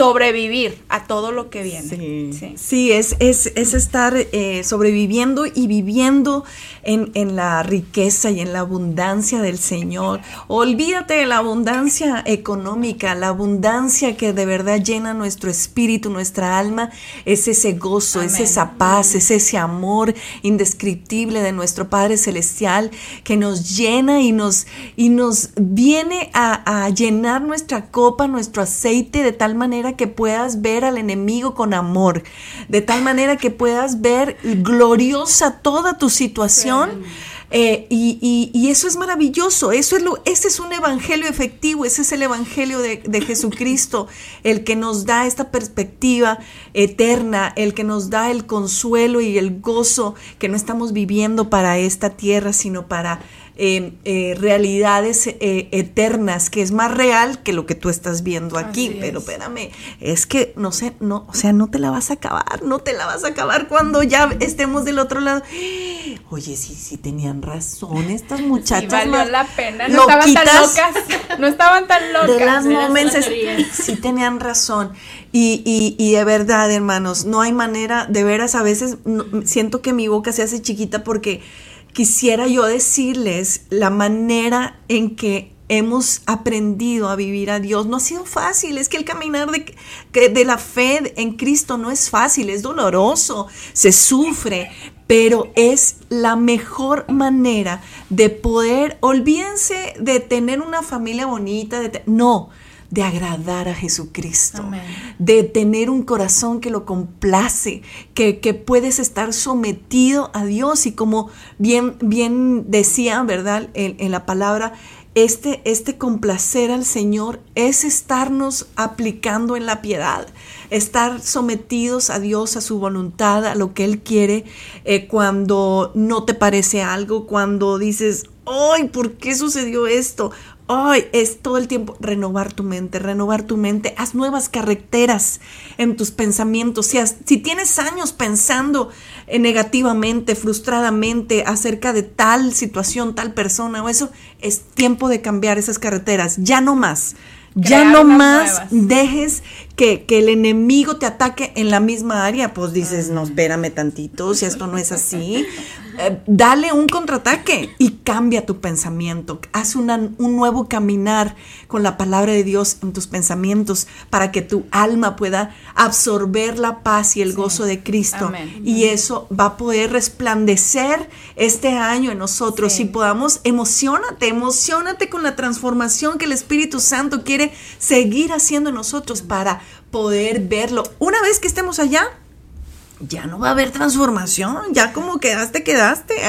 Speaker 3: sobrevivir a todo lo que viene
Speaker 2: Sí,
Speaker 3: Sí.
Speaker 2: sí, es, es, es estar eh, sobreviviendo y viviendo en, en la riqueza y en la abundancia del Señor. Olvídate de la abundancia económica, la abundancia que de verdad llena nuestro espíritu, nuestra alma, es ese gozo, es esa paz, es ese amor indescriptible de nuestro Padre Celestial que nos llena y nos, y nos viene a, a llenar nuestra copa, nuestro aceite, de tal manera que puedas ver al enemigo con amor, de tal manera que puedas ver gloriosa toda tu situación. Eh, y, y- y eso es maravilloso, eso es lo, ese es un evangelio efectivo, ese es el evangelio de, de Jesucristo, el que nos da esta perspectiva eterna, el que nos da el consuelo y el gozo que no estamos viviendo para esta tierra, sino para eh, eh, realidades eh, eternas, que es más real que lo que tú estás viendo aquí.
Speaker 3: Así
Speaker 2: Pero
Speaker 3: es.
Speaker 2: espérame, es que no sé, no, o sea, no te la vas a acabar, no te la vas a acabar cuando ya estemos del otro lado. Oye, sí, sí tenían razón estas muchachas.
Speaker 3: Sí, valió
Speaker 2: más
Speaker 3: la pena no estaban tan locas no estaban tan locas
Speaker 2: de las moments sí tenían razón y, y, y de verdad hermanos no hay manera de veras a veces no- siento que mi boca se hace chiquita porque quisiera yo decirles la manera en que hemos aprendido a vivir a Dios. No ha sido fácil es que el caminar de, de la fe en Cristo no es fácil es doloroso se sufre pero es la mejor manera de poder, olvídense de tener una familia bonita, de no, de agradar a Jesucristo,
Speaker 3: Amén.
Speaker 2: de tener un corazón que lo complace, que, que puedes estar sometido a Dios y como bien, bien decía, ¿verdad? En, en la palabra, este, este complacer al Señor es estarnos aplicando en la piedad, estar sometidos a Dios, a su voluntad, a lo que Él quiere, eh, cuando no te parece algo, cuando dices, ¡ay, ¿por qué sucedió esto? Hoy es todo el tiempo renovar tu mente, renovar tu mente. Haz nuevas carreteras en tus pensamientos. Si, has- si tienes años pensando eh, negativamente, frustradamente acerca de tal situación, tal persona o eso, es tiempo de cambiar esas carreteras. Ya no más. Ya no más
Speaker 3: nuevas.
Speaker 2: dejes que, que el enemigo te ataque en la misma área. Pues dices, no, espérame tantito, si esto no es así. Eh, dale un contraataque y cambia tu pensamiento. Haz una- un nuevo caminar con la palabra de Dios en tus pensamientos para que tu alma pueda absorber la paz y el gozo de Cristo.
Speaker 3: Amén.
Speaker 2: Y eso va a poder resplandecer este año en nosotros
Speaker 3: Sí.
Speaker 2: y podamos, emocionate, emocionate con la transformación que el Espíritu Santo quiere seguir haciendo en nosotros para poder verlo. Una vez que estemos allá, ya no va a haber transformación, ya como quedaste, quedaste.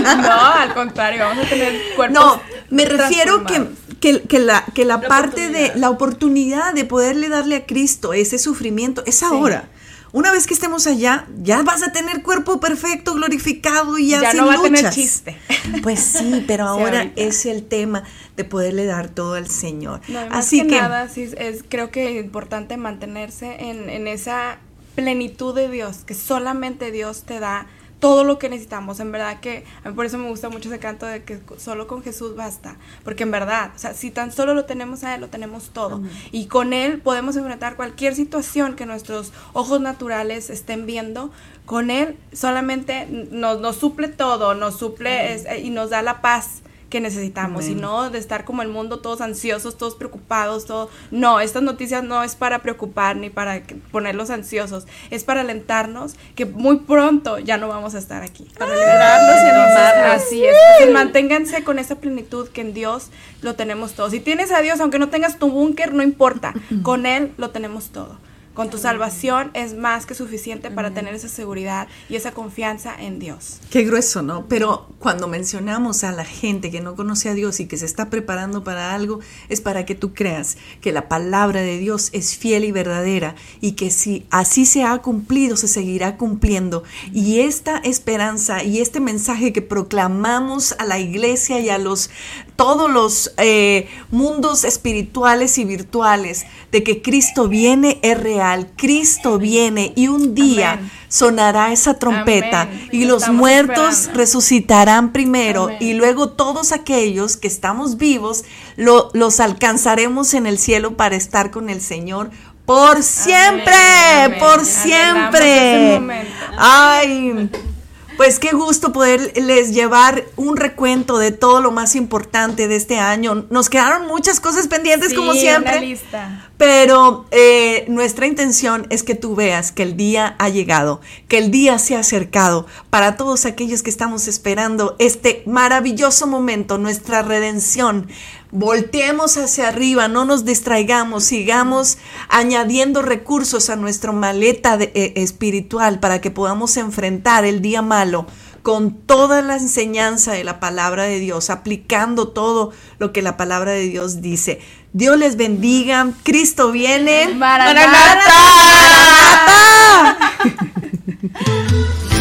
Speaker 3: No, al contrario, vamos a tener cuerpos
Speaker 2: No, me refiero que, que, que la, que la,
Speaker 3: La
Speaker 2: parte de la oportunidad de poderle darle a Cristo ese sufrimiento es ahora. Una vez que estemos allá, ya vas a tener cuerpo perfecto, glorificado y ya,
Speaker 3: Ya
Speaker 2: sin
Speaker 3: no va a tener
Speaker 2: luchas.
Speaker 3: chiste.
Speaker 2: Pues sí, pero ahora es el tema de poderle dar todo al Señor.
Speaker 3: No, y más
Speaker 2: Así
Speaker 3: que,
Speaker 2: que,
Speaker 3: nada, sí, es creo que es importante mantenerse en, en esa plenitud de Dios, que solamente Dios te da todo lo que necesitamos. En verdad que a mí por eso me gusta mucho ese canto de que solo con Jesús basta, porque en verdad, o sea, si tan solo lo tenemos a Él, lo tenemos todo. Y con Él podemos enfrentar cualquier situación que nuestros ojos naturales estén viendo. Con Él solamente nos, nos suple todo, nos suple es- y nos da la paz que necesitamos y
Speaker 2: Amén.
Speaker 3: no de estar como el mundo todos ansiosos, todos preocupados, todo. No, estas noticias no es para preocupar ni para ponerlos ansiosos, es para alentarnos que muy pronto ya no vamos a estar aquí. Para alegrarnos y animarnos. Así es. Entonces, manténganse con esa plenitud que en Dios lo tenemos todo. Si tienes a Dios, aunque no tengas tu búnker, no importa. Con Él lo tenemos todo. Con tu salvación es más que suficiente para tener esa seguridad y esa confianza en Dios.
Speaker 2: Qué grueso, ¿no? Pero cuando mencionamos a la gente que no conoce a Dios y que se está preparando para algo, es para que tú creas que la palabra de Dios es fiel y verdadera y que si así se ha cumplido, se seguirá cumpliendo. Y esta esperanza y este mensaje que proclamamos a la iglesia y a los todos los eh, mundos espirituales y virtuales de que Cristo viene es real, Cristo viene y un día
Speaker 3: Amén.
Speaker 2: sonará esa trompeta
Speaker 3: Amén.
Speaker 2: y
Speaker 3: Lo
Speaker 2: los muertos
Speaker 3: esperando.
Speaker 2: resucitarán primero
Speaker 3: Amén.
Speaker 2: y luego todos aquellos que estamos vivos lo- los alcanzaremos en el cielo para estar con el Señor por siempre,
Speaker 3: amén.
Speaker 2: por siempre. Ay, pues qué gusto poderles llevar un recuento de todo lo más importante de este año. Nos quedaron muchas cosas pendientes como siempre.
Speaker 3: lista.
Speaker 2: Pero eh, nuestra intención es que tú veas que el día ha llegado, que el día se ha acercado para todos aquellos que estamos esperando este maravilloso momento, nuestra redención. Volteemos hacia arriba, no nos distraigamos, sigamos añadiendo recursos a nuestra maleta de- eh, espiritual para que podamos enfrentar el día malo con toda la enseñanza de la palabra de Dios, aplicando todo lo que la palabra de Dios dice. Dios les bendiga, Cristo viene.
Speaker 3: Maranata.
Speaker 2: ¡Maranata!